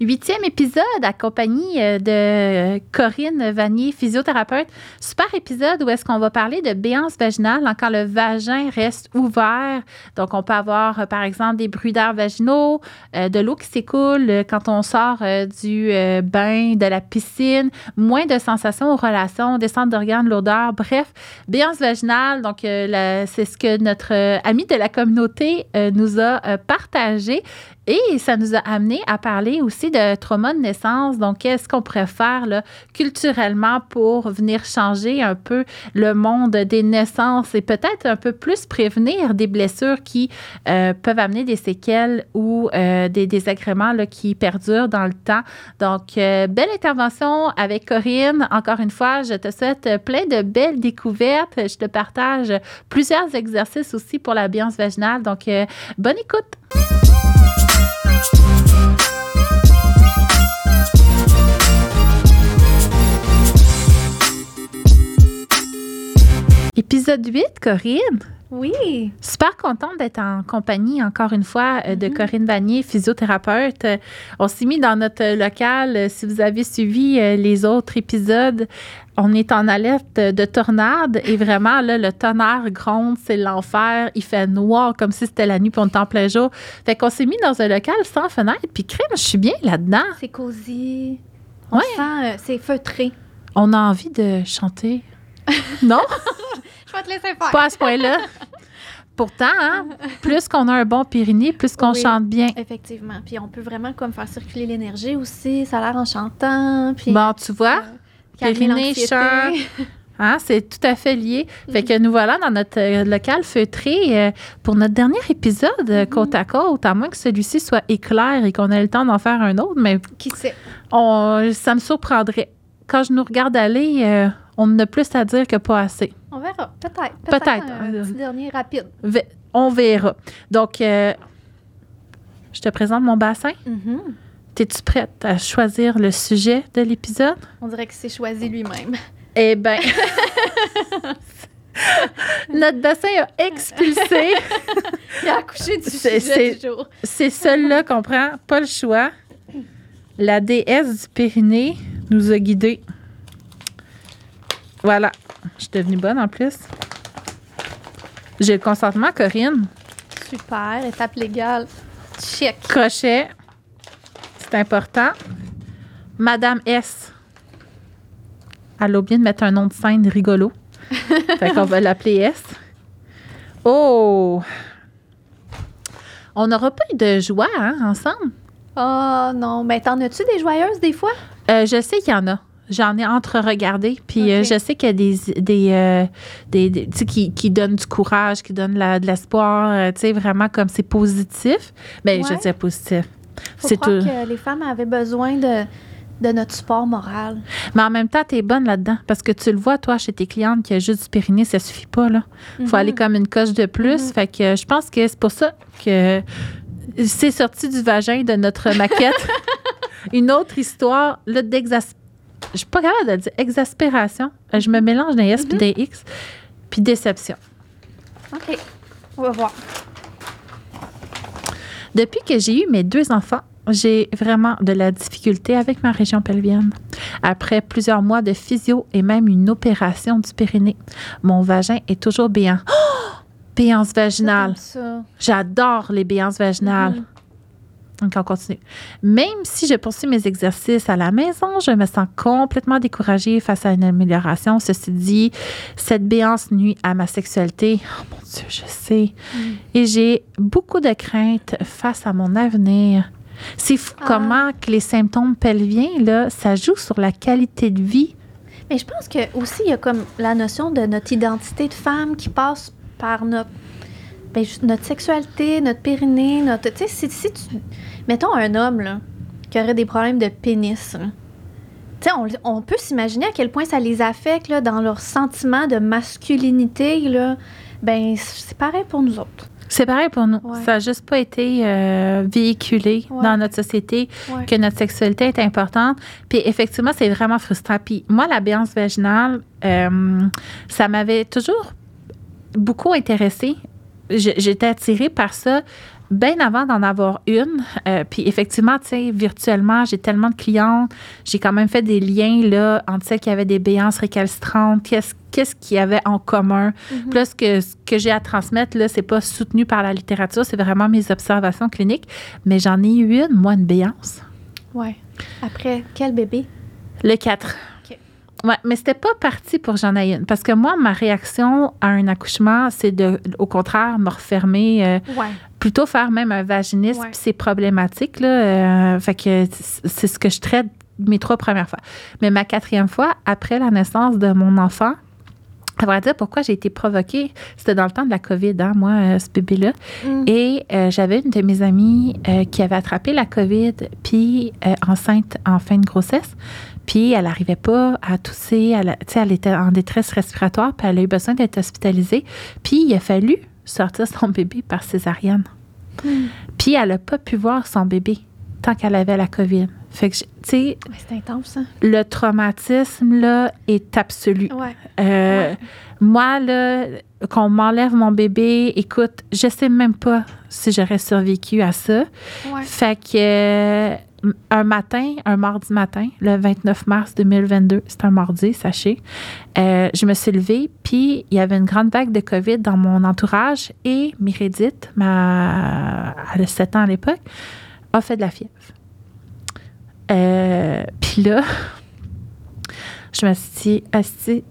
Huitième épisode accompagné euh, de Corinne Vanier, physiothérapeute. Super épisode où est-ce qu'on va parler de béance vaginale quand le vagin reste ouvert. Donc, on peut avoir, euh, par exemple, des bruits d'air vaginaux, euh, de l'eau qui s'écoule quand on sort du bain, de la piscine, moins de sensations aux relations, descente d'organes, l'odeur. Bref, béance vaginale, donc c'est ce que notre ami de la communauté nous a partagé. Et ça nous a amené à parler aussi de trauma de naissance. Donc, qu'est-ce qu'on pourrait faire culturellement pour venir changer un peu le monde des naissances et peut-être un peu plus prévenir des blessures qui euh, peuvent amener des séquelles ou euh, des désagréments qui perdurent dans le temps. Donc, euh, belle intervention avec Corinne. Encore une fois, je te souhaite plein de belles découvertes. Je te partage plusieurs exercices aussi pour la vaginale. Donc, bonne écoute. Épisode 8, Corinne. Oui. Super contente d'être en compagnie, encore une fois, euh, de mm-hmm. Corinne Vanier, physiothérapeute. On s'est mis dans notre local. Si vous avez suivi euh, les autres épisodes, on est en alerte de tornade et vraiment, là, le tonnerre gronde, c'est l'enfer. Il fait noir comme si c'était la nuit, puis on est en plein jour. Fait qu'on s'est mis dans un local sans fenêtre, puis crème, je suis bien là-dedans. C'est cosy. On sent, euh, c'est feutré. On a envie de chanter. non? je vais te laisser faire. Pas à ce point-là. Pourtant, hein, plus qu'on a un bon Pyrénées, plus qu'on chante bien. Effectivement. Puis on peut vraiment comme faire circuler l'énergie aussi. Ça a l'air en chantant. Puis, bon, tu vois, euh, Pyrénées, chant. Hein, c'est tout à fait lié. Fait que nous voilà dans notre euh, local feutré euh, pour notre dernier épisode mm-hmm. côte à côte, à moins que celui-ci soit éclair et qu'on ait le temps d'en faire un autre. Mais qui sait? ça me surprendrait. Quand je nous regarde aller, on n'a plus à dire que pas assez. On verra. Peut-être. Peut-être. un petit dernier rapide. On verra. Donc, euh, je te présente mon bassin. Mm-hmm. Es-tu prête à choisir le sujet de l'épisode? On dirait que c'est choisi lui-même. Eh bien, notre bassin a expulsé. Il a accouché du sujet du jour. C'est celle-là qu'on prend, pas le choix. La déesse du Pyrénées nous a guidés voilà. Je suis devenue bonne en plus. J'ai le consentement, Corinne. Super. Étape légale. Check. Crochet. C'est important. Madame S. Elle a oublié de mettre un nom de scène rigolo. fait qu'on va l'appeler S. Oh! On n'aura pas eu de joie hein, ensemble? Oh non. Ben, t'en as-tu des joyeuses des fois? Euh, je sais qu'il y en a. J'en ai entre-regardé. Puis euh, je sais qu'il y a des. des, euh, des, qui, qui donnent du courage, qui donnent de l'espoir. Euh, tu sais, vraiment comme c'est positif. Bien, je dis positif. C'est tout. que les femmes avaient besoin de, de notre support moral. Mais en même temps, tu es bonne là-dedans. Parce que tu le vois, toi, chez tes clientes, qu'il y a juste du périnée, ça suffit pas. là. Il faut mhm. aller comme une coche de plus. Mhm. Fait que je pense que c'est pour ça que c'est sorti du vagin de notre maquette. une autre histoire d'exaspération je suis pas capable de dire exaspération. Euh, je me mélange des S et des X. Puis déception. OK. On va voir. Depuis que j'ai eu mes deux enfants, j'ai vraiment de la difficulté avec ma région pelvienne. Après plusieurs mois de physio et même une opération du périnée, mon vagin est toujours béant. Oh! Béance vaginale. J'adore les béances vaginales. Mm-hmm. Donc, on continue. Même si je poursuis mes exercices à la maison, je me sens complètement découragée face à une amélioration. Ceci dit, cette béance nuit à ma sexualité. Oh mon Dieu, je sais. Mm. Et j'ai beaucoup de craintes face à mon avenir. C'est fou ah. comment que les symptômes pelviens, là, ça joue sur la qualité de vie. Mais je pense que aussi, il y a comme la notion de notre identité de femme qui passe par notre ben, notre sexualité, notre périnée, notre. Tu sais, si, tu. Mettons un homme, là, qui aurait des problèmes de pénis, tu sais, on, peut s'imaginer à quel point ça les affecte, là, dans leur sentiment de masculinité, là. Ben, c'est pareil pour nous autres. C'est pareil pour nous. Ça n'a juste pas été euh, véhiculé dans notre société que notre sexualité est importante. Puis effectivement, c'est vraiment frustrant. Puis moi, la béance vaginale, euh, ça m'avait toujours beaucoup intéressée j'étais attirée par ça, bien avant d'en avoir une. Euh, puis effectivement, tu sais, virtuellement, j'ai tellement de clients. J'ai quand même fait des liens là, entre celles qui avaient des béances récalcitrantes. Qu'est-ce qu'est-ce qu'il y avait en commun. Mhm. Là, ce que, ce que j'ai à transmettre, là, c'est pas soutenu par la littérature, c'est vraiment mes observations cliniques. Mais j'en ai eu une, moi, une béance. Ouais. Après, quel bébé? Le 4. Ouais, mais c'était pas parti pour j'en aille une. Parce que moi, ma réaction à un accouchement, c'est de, au contraire, me refermer, euh, Ouais. plutôt faire même un vaginisme, Ouais. c'est problématique, là. euh, fait que c'est ce que je traite mes trois premières fois. Mais ma quatrième fois, après la naissance de mon enfant, à vrai dire, pourquoi j'ai été provoquée, c'était dans le temps de la COVID, hein, moi, euh, ce bébé-là. Mm. Et euh, j'avais une de mes amies euh, qui avait attrapé la COVID, puis enceinte en fin de grossesse. Puis elle n'arrivait pas à tousser, elle, elle était en détresse respiratoire, puis elle a eu besoin d'être hospitalisée. Puis il a fallu sortir son bébé par césarienne. Mm. Puis elle n'a pas pu voir son bébé tant qu'elle avait la COVID. Fait que, tu sais, Ouais, c'est intense, hein? le traumatisme, là, est absolu. Ouais. Euh, Ouais. Moi, là, qu'on m'enlève mon bébé, écoute, je sais même pas si j'aurais survécu à ça. Ouais. Fait que euh, un matin, un mardi matin, le 29 mars 2022, c'est un mardi, sachez, euh, je me suis levée, puis il y avait une grande vague de COVID dans mon entourage et Mérédith, ma, elle a 7 ans à l'époque, a fait de la fièvre. Euh, puis là, je me suis dit, Asti,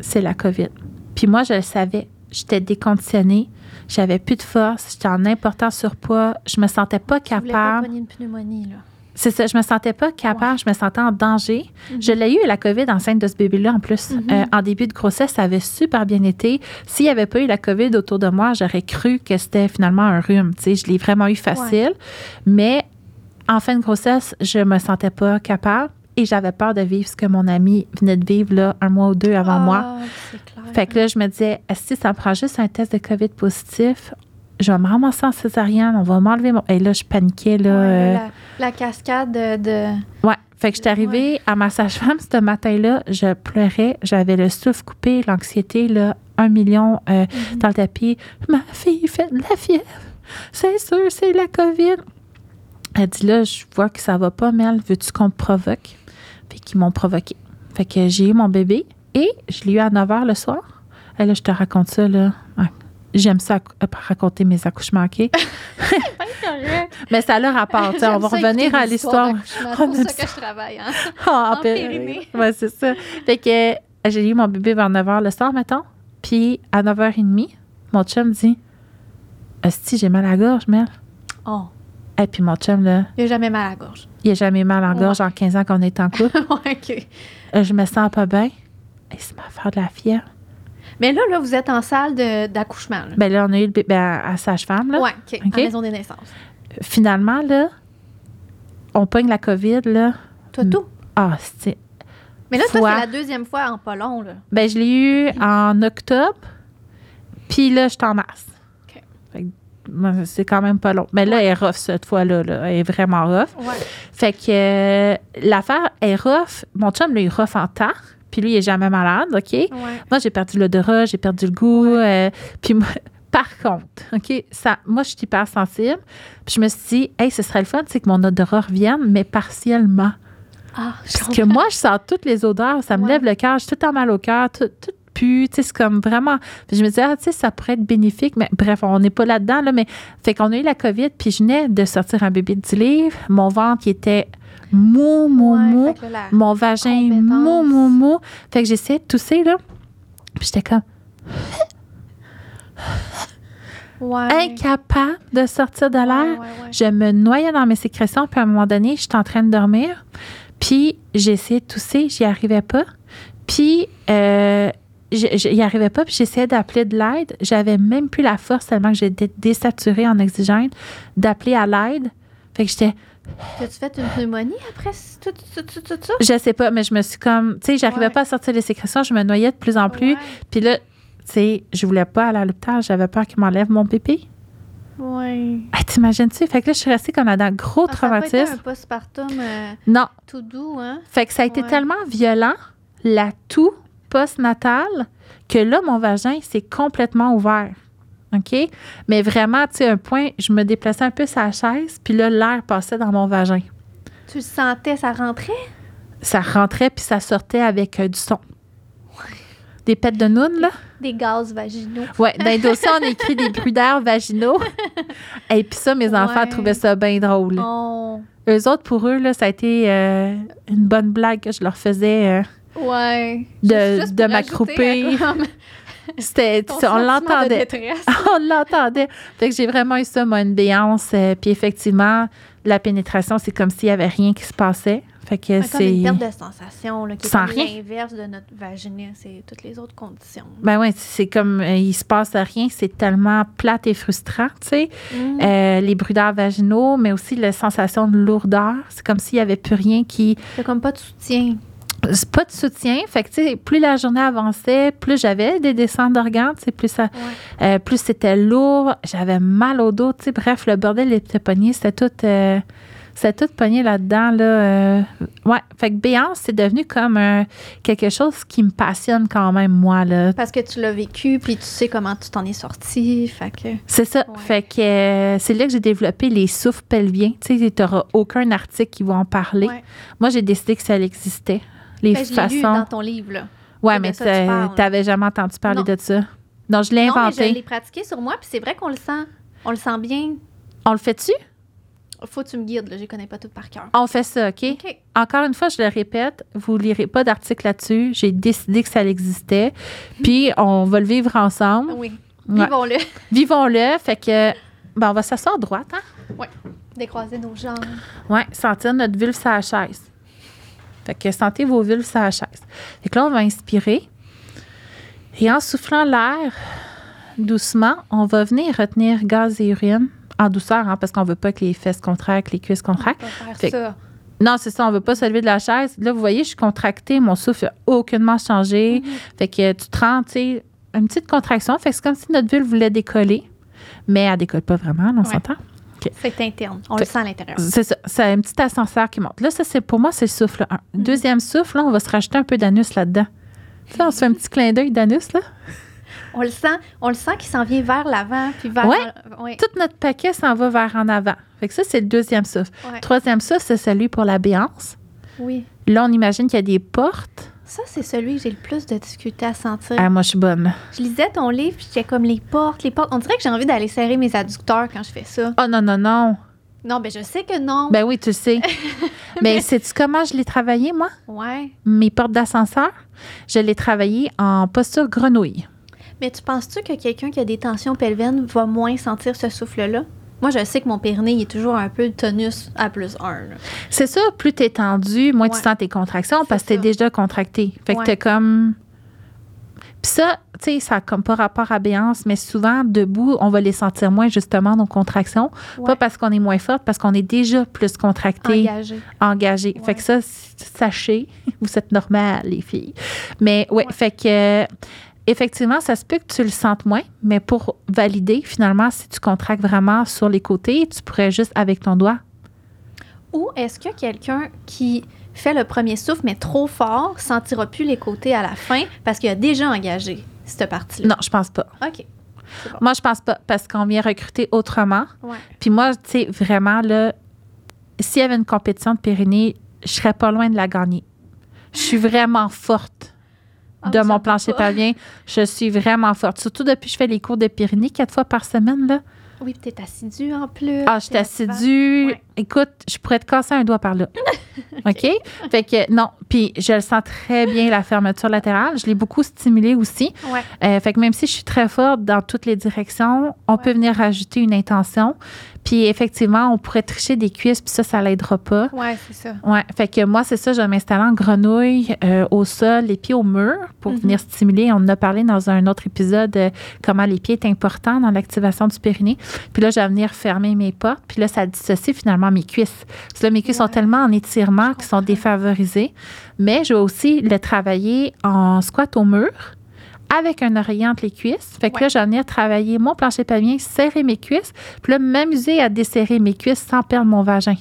c'est la COVID. Puis moi, je le savais. J'étais déconditionnée. J'avais plus de force. J'étais en important surpoids. Je me sentais pas Tu voulais pas capable. une pneumonie, là. C'est ça, je me sentais pas capable, je me sentais en danger. Mhm. Je l'ai eu, la COVID, enceinte de ce bébé-là, en plus. Mhm. Euh, en début de grossesse, ça avait super bien été. S'il n'y avait pas eu la COVID autour de moi, j'aurais cru que c'était finalement un rhume. Tu sais, je l'ai vraiment eu facile. Mais en fin de grossesse, je me sentais pas capable et j'avais peur de vivre ce que mon ami venait de vivre là, un mois ou deux avant moi. Ah, c'est clair. Fait que là, je me disais, si ça me prend juste un test de COVID positif, je vais me ramasser en césarienne, on va m'enlever mon. Et là, je paniquais, là. Ouais, euh, la, la cascade de. Ouais. Fait que j'étais arrivée à ma sage-femme ce matin-là, je pleurais, j'avais le souffle coupé, l'anxiété, là, un million euh, Mhm. dans le tapis. Ma fille fait de la fièvre. C'est sûr, c'est la COVID. Elle dit là, je vois que ça va pas, Mel. Veux-tu qu'on te provoque? Fait qu'ils m'ont provoqué. Fait que j'ai eu mon bébé et je l'ai eu à 9 h le soir. Et là, je te raconte ça, là. Ouais. J'aime ça euh, raconter mes accouchements, OK? Mais ça a le rapport, On va revenir à l'histoire. C'est pour ça que je travaille. Hein? Ah, En ben, périnée. Ouais, c'est ça. Fait que euh, j'ai eu mon bébé vers 9 h le soir, mettons. Puis à 9h30, mon chum dit Asti, j'ai mal à la gorge, Mel. Oh, Et puis mon chum, là, il a jamais mal à la gorge. il a jamais mal en Ouais. gorge en 15 ans qu'on est en couple. ouais, OK. Euh, je me sens pas bien. Et c'est ma faire de la fièvre. Mais là, là, vous êtes en salle d'accouchement. là. Ben là, on a eu le bébé à, à sage-femme. ouais, OK. En maison des naissances. Finalement, là, on pogne la COVID, là. Toi, tout. Ah, c'est. Mais là, c'est la deuxième fois en pas long, là. Ben, je l'ai eu en octobre. Puis là, je suis en mars. OK. Fait que, ben, c'est quand même pas long. Mais là, elle est rough cette fois-là. Là. Elle est vraiment rough. Ouais. Fait que euh, l'affaire est rough. Mon chum, lui, est rough en temps. Puis lui, il est jamais malade, OK? Ouais. Moi, j'ai perdu l'odorat, j'ai perdu le goût. euh, puis moi, par contre, OK, ça, moi, je suis hyper sensible. Puis je me suis dit, hey, ce serait le fun, c'est que mon odorat revienne, mais partiellement. Ah, je Parce que moi, je sens toutes les odeurs, ça me Ouais. lève le cœur, j'ai tout temps mal au cœur, tout, tout pue, tu sais, c'est comme vraiment. Puis je me disais, ah, tu sais, ça pourrait être bénéfique, mais bref, on n'est pas là-dedans, là, mais fait qu'on a eu la COVID, puis je venais de sortir un bébé de 10 livres, mon ventre qui était mou, mou, Ouais, mou, là, mon vagin mou, mou, mou. Fait que j'essayais de tousser, là, puis j'étais comme Ouais. incapable de sortir de l'air. ouais, ouais. Je me noyais dans mes sécrétions, puis à un moment donné, j'étais en train de dormir. Puis j'ai essayé de tousser, j'y arrivais pas. Puis euh, j'y arrivais pas, puis j'essayais d'appeler de l'aide. J'avais même plus la force tellement que j'étais désaturée en oxygène d'appeler à l'aide. Fait que j'étais, T'as-tu fait une pneumonie après tout, tout, tout, tout ça? je sais pas, mais je me suis comme, tu sais, j'arrivais Ouais. pas à sortir les sécrétions, je me noyais de plus en plus. Puis là, tu sais, je voulais pas aller à l'hôpital, j'avais peur qu'il m'enlève mon bébé. Ouais. Ah, T'imagines-tu? Fait que là, je suis restée comme dans un gros Ah, ça a pas été traumatisme. un postpartum euh, Non, tout doux, hein? Fait que ça a été Ouais. tellement violent, la toux postnatale, que là, mon vagin s'est complètement ouvert. OK? Mais vraiment, tu sais, un point, je me déplaçais un peu sur la chaise, puis là, l'air passait dans mon vagin. Tu le sentais, ça rentrait? Ça rentrait, puis ça sortait avec euh, du son. Des pets de noun, là? Des gaz vaginaux. Ouais, dans les dossiers, on écrit des bruits d'air vaginaux. Et puis ça, mes enfants Ouais. trouvaient ça bien drôle. Oh. Eux autres, pour eux, là, ça a été euh, une bonne blague que je leur faisais. euh, Ouais. De- de pour C'était, on l'entendait. on l'entendait. Fait que j'ai vraiment eu ça, moi, une béance. euh, puis effectivement, la pénétration, c'est comme s'il n'y avait rien qui se passait. Fait que comme une c'est. perte de sensation, là, qui est Sans rien. l'inverse de notre vaginisme et toutes les autres conditions. Ben ouais, c'est comme euh, il se passe rien, c'est tellement plate et frustrant, tu sais. Mm. Euh, les d'air vaginaux, mais aussi la sensation de lourdeur. C'est comme s'il n'y avait plus rien qui. C'est comme pas de soutien. Pas de soutien. Fait que, tu sais, plus la journée avançait, plus j'avais des descentes d'organes, plus ça. Ouais. Euh, plus c'était lourd, j'avais mal au dos, bref, le bordel était pogné, c'était tout, euh, c'était tout pogné là-dedans, là. euh, ouais, fait que Béance, c'est devenu comme quelque chose qui me passionne quand même, moi, là. Parce que tu l'as vécu, puis tu sais comment tu t'en es sorti. Fait que. C'est ça, Ouais. fait que euh, c'est là que j'ai développé les souffles pelviens, tu sais, t'auras aucun article qui va en parler. Ouais. Moi, j'ai décidé que ça existait, les Ben, je l'ai lu façons. dans ton livre, là. ouais, mais tu t'avais jamais entendu parler Non. de ça. Non, je l'ai Non, mais je inventé. l'ai pratiqué sur moi, puis c'est vrai qu'on le sent. On le sent bien. On le fait-tu? Faut que tu me guides, là. Je les connais pas toutes par cœur. On fait ça, OK? OK. Encore une fois, je le répète, vous lirez pas d'article là-dessus. J'ai décidé que ça existait. Puis, on va le vivre ensemble. Oui. Ouais. Vivons-le. Vivons-le. Fait que, ben, on va s'asseoir droite, hein? Décroiser nos jambes. Ouais, sentir notre vulve sur la chaise. Fait que sentez vos vulves sur la chaise. Fait que là, on va inspirer. Et en soufflant l'air doucement, on va venir retenir gaz et urine en douceur, hein, parce qu'on veut pas que les fesses contractent, les cuisses On contractent. va faire Fait- ça. Non, c'est ça, on veut pas se lever de la chaise. Là, vous voyez, je suis contractée, mon souffle n'a aucunement changé. Mhm. Fait que tu te rends, tu sais, une petite contraction. Fait que c'est comme si notre vulve voulait décoller. Mais elle décolle pas vraiment, on Ouais. C'est interne. On Fait- le sent à l'intérieur. C'est ça. C'est un petit ascenseur qui monte. Là, ça, c'est pour moi, c'est le souffle 1. Mhm. Deuxième souffle, là, on va se rajouter un peu d'anus là-dedans. Tu sais, on se fait un petit clin d'œil d'anus, là. On le sent, on le sent qu'il s'en vient vers l'avant, puis vers. Ouais. ouais. Tout notre paquet s'en va vers en avant. Fait que ça, c'est le deuxième souffle. Ouais. Troisième souffle, c'est celui pour la béance. Oui. Là, on imagine qu'il y a des portes. Ça, c'est celui que j'ai le plus de difficulté à sentir. Ah, moi, je suis bonne. Je lisais ton livre, puis j'étais comme les portes, les portes. On dirait que j'ai envie d'aller serrer mes adducteurs quand je fais ça. Oh non, non, non. Non, ben je sais que non. Ben oui, tu le sais. Mais sais-tu comment je l'ai travaillé, moi? Ouais. Mes portes d'ascenseur? Je l'ai travaillé en posture grenouille. Mais tu penses-tu que quelqu'un qui a des tensions pelviennes va moins sentir ce souffle-là? Moi, je sais que mon périnée il est toujours un peu tonus à plus 1. C'est ça, plus t'es tendu, moins tu sens tes contractions parce que t'es déjà contracté. Fait que Ouais. t'es comme. Puis ça, tu sais, ça a comme pas rapport à béance, mais souvent, debout, on va les sentir moins, justement, nos contractions. Pas parce qu'on est moins forte, parce qu'on est déjà plus contracté, Engagé. engagé. Fait que ça, sachez, vous êtes normales, les filles. Mais ouais, Ouais. fait que. Effectivement, ça se peut que tu le sentes moins, mais pour valider, finalement, si tu contractes vraiment sur les côtés, tu pourrais juste avec ton doigt. Ou est-ce que quelqu'un qui fait le premier souffle, mais trop fort, sentira plus les côtés à la fin parce qu'il a déjà engagé cette partie-là? Non, je pense pas. OK. Bon. Moi, je pense pas, parce qu'on vient recruter autrement. Ouais. Puis moi, tu sais, vraiment, là, s'il y avait une compétition de Pyrénées, je serais pas loin de la gagner. Je suis vraiment forte de ça mon plancher pelvien. Je suis vraiment forte. Surtout depuis que je fais les cours de Pyrénées quatre fois par semaine, là. Oui, puis t'es assidue en plus. Ah, je suis assidue. Ouais. Écoute, je pourrais te casser un doigt par là. OK? Fait que non. Puis je le sens très bien, la fermeture latérale. Je l'ai beaucoup stimulée aussi. Ouais. Euh, fait que même si je suis très forte dans toutes les directions, on Ouais. peut venir rajouter une intention. Puis effectivement, on pourrait tricher des cuisses, puis ça, ça l'aidera pas. Ouais, c'est ça. Ouais, fait que moi, c'est ça, je vais m'installer en grenouille euh, au sol, les pieds au mur pour Mhm. venir stimuler. On en a parlé dans un autre épisode euh, comment les pieds est important dans l'activation du périnée. Puis là, je vais venir fermer mes portes. Puis là, ça dissocie finalement mes cuisses. Parce que là, mes cuisses sont tellement en étirement qu'ils sont défavorisées. Mais je vais aussi le travailler en squat au mur avec un oreiller entre les cuisses. Fait que Ouais. là, je vais venir travailler mon plancher pelvien, serrer mes cuisses, puis là, m'amuser à desserrer mes cuisses sans perdre mon vagin.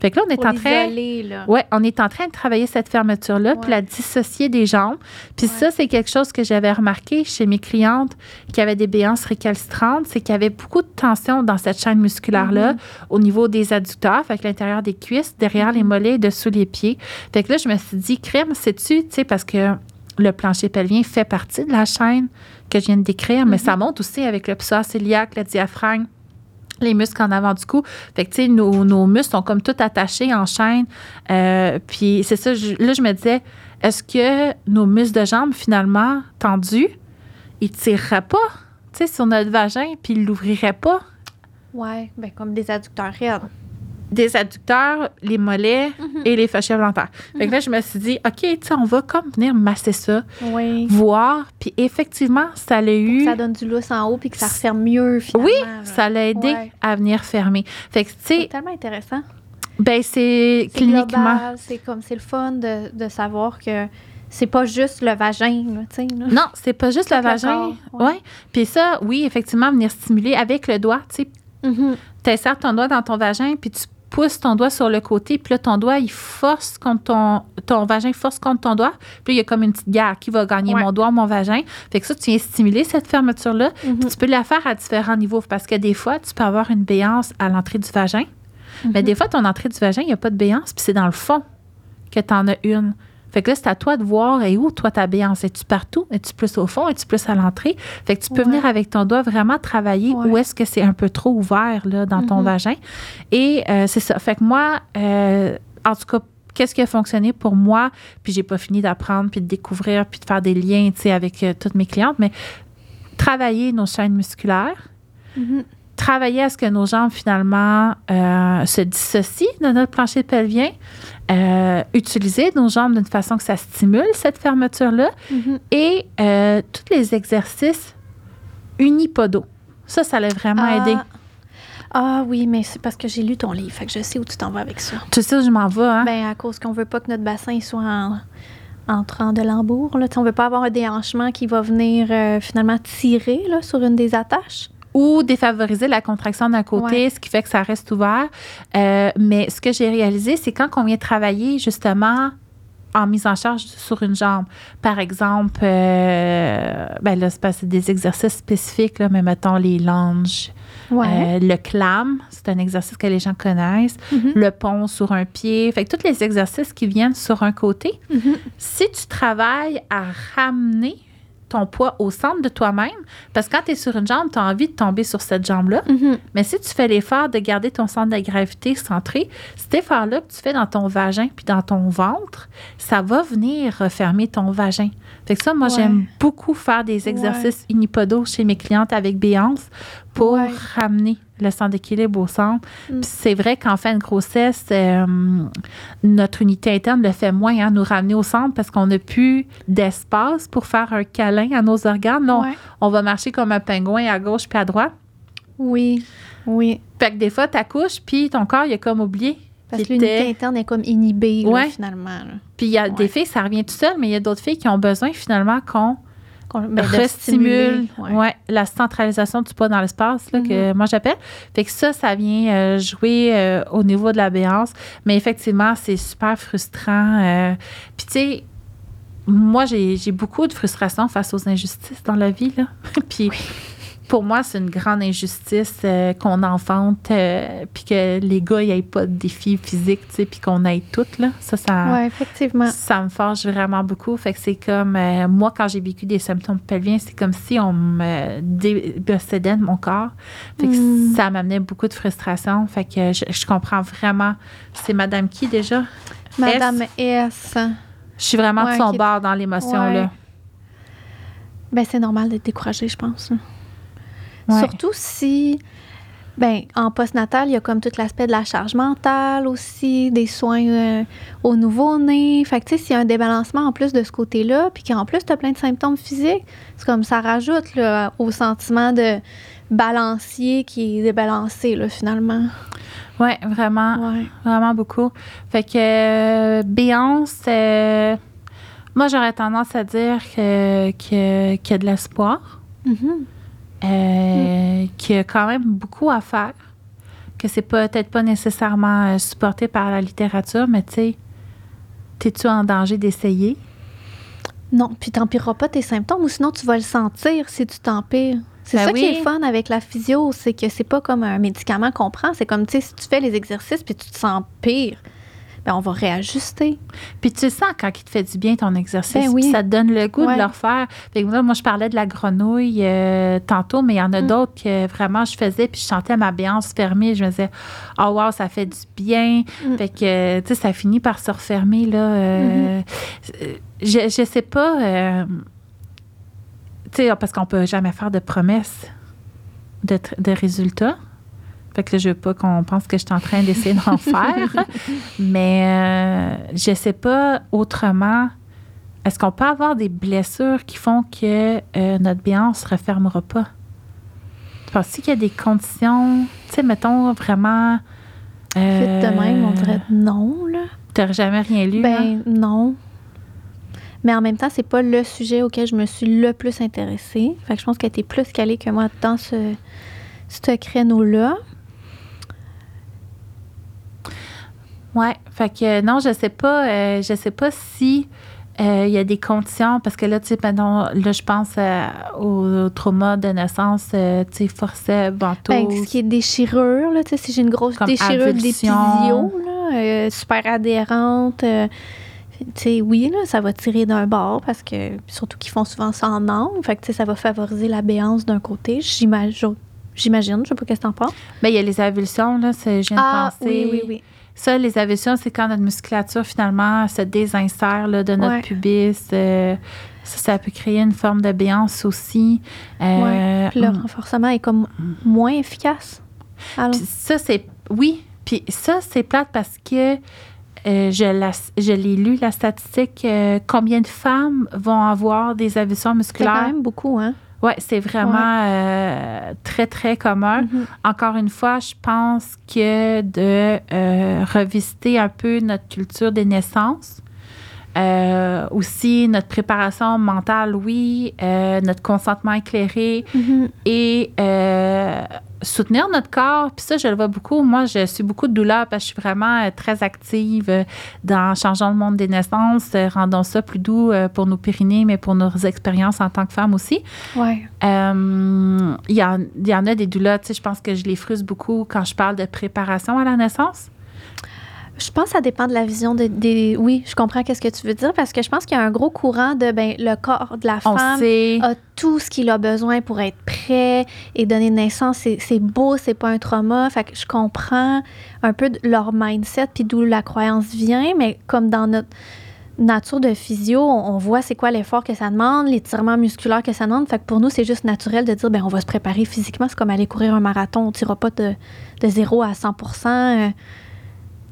Fait que là, on est Pour en train. l'isoler, là. Ouais, on est en train de travailler cette fermeture-là, puis la dissocier des jambes. Puis Ouais. ça, c'est quelque chose que j'avais remarqué chez mes clientes qui avaient des béances récalcitrantes, c'est qu'il y avait beaucoup de tension dans cette chaîne musculaire-là Mm-hmm. au niveau des adducteurs, fait que l'intérieur des cuisses, derrière les Mhm. mollets et dessous les pieds. Fait que là, je me suis dit, crème, sais-tu, tu sais, parce que le plancher pelvien fait partie de la chaîne que je viens de décrire, mais Mhm. ça monte aussi avec le psoas cœliaque, le diaphragme les muscles en avant du cou. Fait que, tu sais, nos, nos muscles sont comme tout attachés en chaîne. Euh, puis c'est ça, je- là, je me disais, est-ce que nos muscles de jambes, finalement, tendus, ils tireraient pas, tu sais, sur notre vagin, puis ils l'ouvriraient pas? Ouais, ben comme des adducteurs raides. Des adducteurs, les mollets Mhm. et les fascias plantaires. Fait que là, je me suis dit, OK, tu sais, on va comme venir masser ça, Oui. voir. Puis effectivement, ça l'a eu... Ça donne du lousse en haut puis que ça referme mieux, finalement. Oui, là. ça l'a aidé Ouais. à venir fermer. Fait que, tu C'est sais, tellement intéressant. ben, c'est C'est cliniquement... global, c'est comme c'est le fun de, de savoir que c'est pas juste le vagin, tu sais. Non, c'est pas juste le le vagin. corps, Oui. ouais. Puis ça, oui, effectivement, venir stimuler avec le doigt. Tu sais, Mhm. tu insères ton doigt dans ton vagin, puis tu pousses ton doigt sur le côté, puis là, ton doigt, il force contre ton... Ton vagin force contre ton doigt. Puis là, il y a comme une petite guerre qui va gagner Ouais. mon doigt, mon vagin? Fait que ça, tu viens stimuler cette fermeture-là. Mhm. Puis tu peux la faire à différents niveaux parce que des fois, tu peux avoir une béance à l'entrée du vagin. Mais Mhm. des fois, ton entrée du vagin, il n'y a pas de béance, puis c'est dans le fond que tu en as une. Fait que là, c'est à toi de voir et où, toi, ta béance. Es-tu partout? Es-tu plus au fond? Es-tu plus à l'entrée? Fait que tu peux Ouais. venir avec ton doigt vraiment travailler Ouais. où est-ce que c'est un peu trop ouvert là, dans ton Mhm. vagin. Et euh, c'est ça. Fait que moi, euh, en tout cas, qu'est-ce qui a fonctionné pour moi? Puis j'ai pas fini d'apprendre, puis de découvrir, puis de faire des liens, tu sais, avec euh, toutes mes clientes, mais travailler nos chaînes musculaires, Mhm. Travailler à ce que nos jambes, finalement, euh, se dissocient de notre plancher pelvien, euh, utiliser nos jambes d'une façon que ça stimule cette fermeture-là Mhm. et euh, tous les exercices unipodaux. Ça, ça l'a vraiment Ah. aidé. Ah oui, mais c'est parce que j'ai lu ton livre, fait que je sais où tu t'en vas avec ça. Tu sais où je m'en vais, hein? Ben, à cause qu'on veut pas que notre bassin soit en, entrant de l'embour. Là. On veut pas avoir un déhanchement qui va venir euh, finalement tirer là, sur une des attaches. Ou défavoriser la contraction d'un côté, Ouais. ce qui fait que ça reste ouvert. Euh, mais ce que j'ai réalisé, c'est quand on vient travailler justement en mise en charge sur une jambe. Par exemple, euh, ben là, c'est des exercices spécifiques, là, mais mettons les lunges, euh, le clam, c'est un exercice que les gens connaissent, Mhm. le pont sur un pied, fait que tous les exercices qui viennent sur un côté, Mhm. si tu travailles à ramener ton poids au centre de toi-même, parce que quand tu es sur une jambe, tu as envie de tomber sur cette jambe-là. Mhm. Mais si tu fais l'effort de garder ton centre de gravité centré, cet effort-là que tu fais dans ton vagin puis dans ton ventre, ça va venir refermer ton vagin. Fait que ça, moi, Ouais. j'aime beaucoup faire des exercices unipodaux chez mes clientes avec Béance pour Ouais. ramener le centre d'équilibre au centre. Mm. C'est vrai qu'en fin de grossesse, euh, notre unité interne le fait moins, hein, nous ramener au centre parce qu'on n'a plus d'espace pour faire un câlin à nos organes. Là, on- Ouais. on va marcher comme un pingouin à gauche puis à droite. Oui, oui. Fait que des fois, t'accouches, puis ton corps, il a comme oublié. Parce que l'unité interne est comme inhibée, là, Ouais. finalement. là. Puis il y a Ouais. des filles, ça revient tout seul, mais il y a d'autres filles qui ont besoin finalement qu'on Qu'on- ben, restimule ouais. ouais, la centralisation du poids dans l'espace, là, que moi j'appelle. Fait que ça, ça vient euh, jouer euh, au niveau de la béance. Mais effectivement, c'est super frustrant. euh. Puis tu sais, moi, j'ai beaucoup de frustration face aux injustices dans la vie. Là. Puis pour moi, c'est une grande injustice euh, qu'on enfante, euh, puis que les gars n'aient pas de défis physiques, tu sais, puis qu'on aille toutes. Là. Ça, ça, Ouais, effectivement. ça me forge vraiment beaucoup. Fait que c'est comme, euh, moi, quand j'ai vécu des symptômes pelviens, c'est comme si on me dépossédait de mon corps. Fait que Mm. ça m'amenait beaucoup de frustration. Fait que je, je comprends vraiment. C'est Madame qui déjà? Madame S? Je suis vraiment Ouais, de son bord dans l'émotion, Ouais. là. Ben, c'est normal d'être découragé, je pense. Ouais. Surtout si, ben, en postnatal, il y a comme tout l'aspect de la charge mentale aussi, des soins euh, au nouveau-né. Fait que, tu sais, s'il y a un débalancement en plus de ce côté-là, puis qu'en plus, tu as plein de symptômes physiques, c'est comme ça rajoute là, au sentiment de balancier qui est débalancé, là, finalement. Ouais, vraiment. Ouais. Vraiment beaucoup. Fait que euh, Béance, euh, moi, j'aurais tendance à dire que, que- qu'il y a de l'espoir. Mhm. Euh, qu'il y a quand même beaucoup à faire, que c'est peut-être pas nécessairement euh, supporté par la littérature, mais tu sais, t'es-tu en danger d'essayer? Non, puis t'empireras pas tes symptômes ou sinon tu vas le sentir si tu t'empires. C'est Ben ça qui est fun avec la physio, c'est que c'est pas comme un médicament qu'on prend. C'est comme, tu sais, si tu fais les exercices puis tu te sens pire, ben on va réajuster. Puis tu sens quand il te fait du bien ton exercice, Ben oui. puis ça te donne le goût Ouais. de le refaire. Fait que moi, je parlais de la grenouille euh, tantôt, mais il y en a Mm. d'autres que vraiment je faisais, puis je sentais ma béance fermée. Je me disais, oh wow, ça fait du bien. Mm. Fait que, tu sais, ça finit par se refermer, là. euh, Mm-hmm. euh, je, je sais pas, euh, tu sais, parce qu'on peut jamais faire de promesses de, de résultats. Fait que là, je veux pas qu'on pense que je suis en train d'essayer d'en faire. Mais euh, je sais pas autrement. Est-ce qu'on peut avoir des blessures qui font que euh, notre bien ne se refermera pas? Tu penses qu'il y a des conditions, tu sais, mettons vraiment. euh, Vite de même, on dirait non, là. T'aurais jamais rien lu? Ben non. Mais en même temps, c'est pas le sujet auquel je me suis le plus intéressée. Fait que je pense qu'elle était plus calée que moi dans ce, ce créneau-là. Ouais, fait que non, je sais pas, euh, je sais pas si euh, il y a des conditions parce que là, tu sais, maintenant, là, je pense euh, au, au trauma de naissance, euh, tu sais, forcet, Ben, ventouse. ce qui est déchirure, là, tu sais, si j'ai une grosse Comme déchirure d'épisio, là, euh, super adhérente, euh, tu sais, oui, là, ça va tirer d'un bord parce que, surtout qu'ils font souvent ça en angle, fait que, tu sais, ça va favoriser la béance d'un côté, j'imagine. J'imagine, je sais pas qu'est-ce que t'en penses. Ben, il y a les avulsions, là, c'est- je viens de penser. Ah, oui, oui, oui. Ça, les avulsions, c'est quand notre musculature, finalement, se désinsère là, de notre Ouais. pubis. euh, ça, ça peut créer une forme de béance aussi. Euh, Puis le hum. renforcement est comme moins efficace? Alors, Puis ça, c'est. Oui. Puis ça, c'est plate parce que euh, je, la- je l'ai lu, la statistique. euh, combien de femmes vont avoir des avulsions c'est quand musculaires? même beaucoup, hein? Oui, c'est vraiment euh, très, très commun. Mhm. Encore une fois, je pense que de euh, revisiter un peu notre culture des naissances, euh, aussi notre préparation mentale, oui, notre consentement éclairé Mhm. et soutenir notre corps. Puis ça, je le vois beaucoup. Moi, je suis beaucoup de douleur parce que je suis vraiment euh, très active euh, dans changeant le monde des naissances, euh, rendons ça plus doux pour nos périnées, mais pour nos expériences en tant que femmes aussi. Euh, Il y, en, il y en a des doulas, tu sais, je pense que je les frustre beaucoup quand je parle de préparation à la naissance. Je pense que ça dépend de la vision de- des. Oui, je comprends qu'est-ce que tu veux dire parce que je pense qu'il y a un gros courant de ben le corps de la femme a tout ce qu'il a besoin pour être et donner naissance. C'est, beau, c'est pas un trauma. Fait que je comprends un peu leur mindset puis d'où la croyance vient, mais comme dans notre nature de physio, on, voit c'est quoi l'effort que ça demande, l'étirement musculaire que ça demande. Fait que pour nous, c'est juste naturel de dire ben on va se préparer physiquement. C'est comme aller courir un marathon. On tirera pas de, de 0 à 100 euh,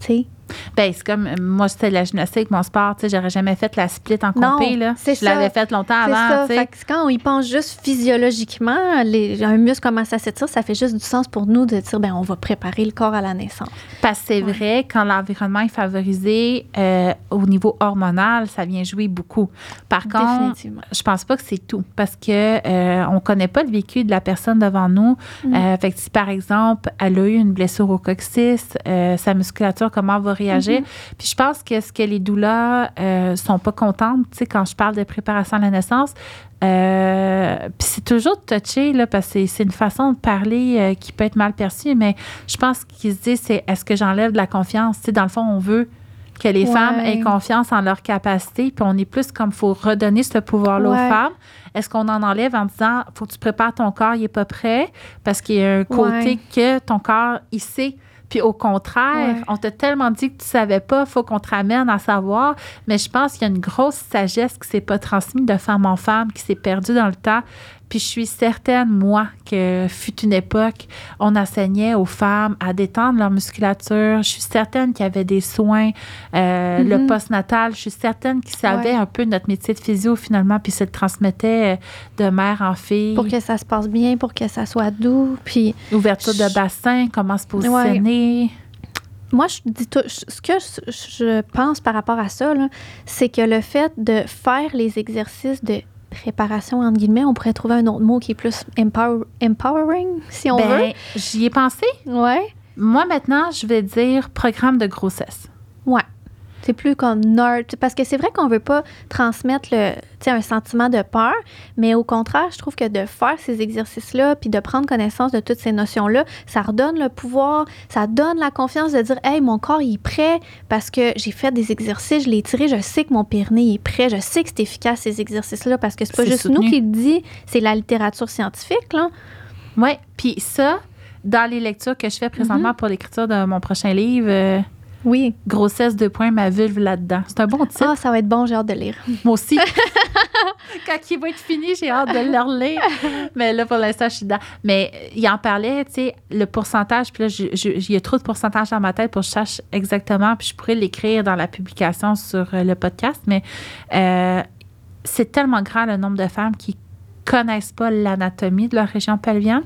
tu sais. Ben, c'est comme, moi, c'était de la gymnastique, mon sport, tu sais, j'aurais jamais fait la split en Non, compé, là. Je ça. l'avais fait longtemps avant, ça. tu sais. Fait que quand on y pense juste physiologiquement, les, un muscle commence à s'étirer, ça fait juste du sens pour nous de dire ben on va préparer le corps à la naissance. Parce que c'est Ouais. vrai, quand l'environnement est favorisé euh, au niveau hormonal, ça vient jouer beaucoup. Par contre, je pense pas que c'est tout parce que euh, on connaît pas le vécu de la personne devant nous. Mm. Euh, fait que si par exemple elle a eu une blessure au coccyx, euh, sa musculature comment va réagir Mm-hmm. Puis je pense que ce que les doulas euh, sont pas contentes, tu sais quand je parle de préparation à la naissance, euh, puis c'est toujours touché là parce que c'est- une façon de parler euh, qui peut être mal perçue, mais je pense qu'ils se disent c'est est-ce que j'enlève de la confiance? Tu sais dans le fond on veut que les Ouais. femmes aient confiance en leur capacité, puis on est plus comme faut redonner ce pouvoir-là Ouais. aux femmes. Est-ce qu'on en enlève en disant faut que tu prépares ton corps, il est pas prêt? Parce qu'il y a un côté Ouais. que ton corps il sait. Puis au contraire, Ouais. on t'a tellement dit que tu savais pas, faut qu'on te ramène à savoir. Mais je pense qu'il y a une grosse sagesse qui s'est pas transmise de femme en femme, qui s'est perdue dans le temps. Puis je suis certaine, moi, que fut une époque, on enseignait aux femmes à détendre leur musculature. Je suis certaine qu'il y avait des soins, euh, le Mhm. postnatal. Je suis certaine qu'ils savaient Ouais. un peu notre métier de physio finalement, puis se le transmettaient euh, de mère en fille. Pour que ça se passe bien, pour que ça soit doux. Puis Ouverture de bassin, comment se positionner. moi, je dis tout, ce que je, pense par rapport à ça, c'est que le fait de faire les exercices de préparation, entre guillemets, on pourrait trouver un autre mot qui est plus empower- empowering, si on veut. Ben, j'y ai pensé. Ouais. Moi, maintenant, je vais dire programme de grossesse. Ouais. C'est plus comme nerd. Parce que c'est vrai qu'on veut pas transmettre le, un sentiment de peur, mais au contraire, je trouve que de faire ces exercices-là, puis de prendre connaissance de toutes ces notions-là, ça redonne le pouvoir, ça donne la confiance de dire, hey, mon corps il est prêt parce que j'ai fait des exercices, je l'ai tiré, je sais que mon périnée est prêt, je sais que c'est efficace ces exercices-là parce que c'est pas juste soutenu. nous qui le dit, c'est la littérature scientifique, là. Oui, puis ça, dans les lectures que je fais présentement pour l'écriture de mon prochain livre, euh, Oui. Grossesse de points, ma vulve là-dedans. C'est un bon titre. Ah, ça va être bon, j'ai hâte de lire. Moi aussi. Quand il va être fini, j'ai hâte de le relire. Mais là, pour l'instant, je suis dedans. Mais euh, il en parlait, tu sais, le pourcentage. Puis là, il y a trop de pourcentage dans ma tête pour que je sache exactement. Puis je pourrais l'écrire dans la publication sur euh, le podcast. Mais euh, c'est tellement grand le nombre de femmes qui connaissent pas l'anatomie de leur région pelvienne.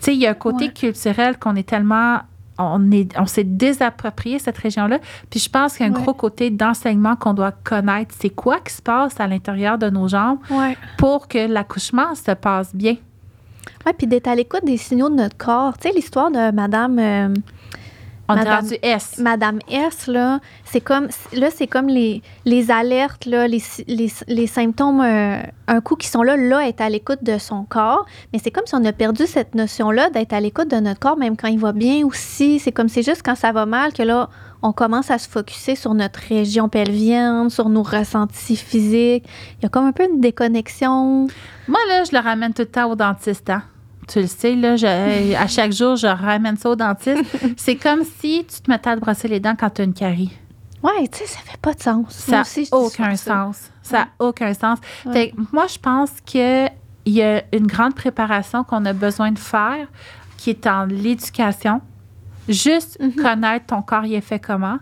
Tu sais, il y a un côté Ouais. culturel qu'on est tellement. On, est, on s'est désapproprié cette région-là. Puis je pense qu'il y a un Ouais. gros côté d'enseignement qu'on doit connaître. C'est quoi qui se passe à l'intérieur de nos jambes Ouais. pour que l'accouchement se passe bien? Ouais, puis d'être à l'écoute des signaux de notre corps. Tu sais, l'histoire de Madame. euh, Madame- S. Madame S, là, c'est comme, là, c'est comme les, les alertes, là, les, les, les symptômes, euh, un coup qui sont là, là, être à l'écoute de son corps. Mais c'est comme si on a perdu cette notion-là d'être à l'écoute de notre corps, même quand il va bien aussi. C'est comme, c'est juste quand ça va mal que là, on commence à se focuser sur notre région pelvienne, sur nos ressentis physiques. Il y a comme un peu une déconnexion. Moi, là, je le ramène tout le temps au dentiste. hein. Tu le sais, là, je- à chaque jour, je ramène ça au dentiste. C'est comme si tu te mettais à te brosser les dents quand tu as une carie. Ouais, tu sais, ça fait pas de sens. Ça n'a aucun sens. Ça n'a aucun sens. Ouais. Fait que moi, je pense qu'il y a une grande préparation qu'on a besoin de faire qui est en l'éducation. Juste Mhm. connaître ton corps, il est fait comment.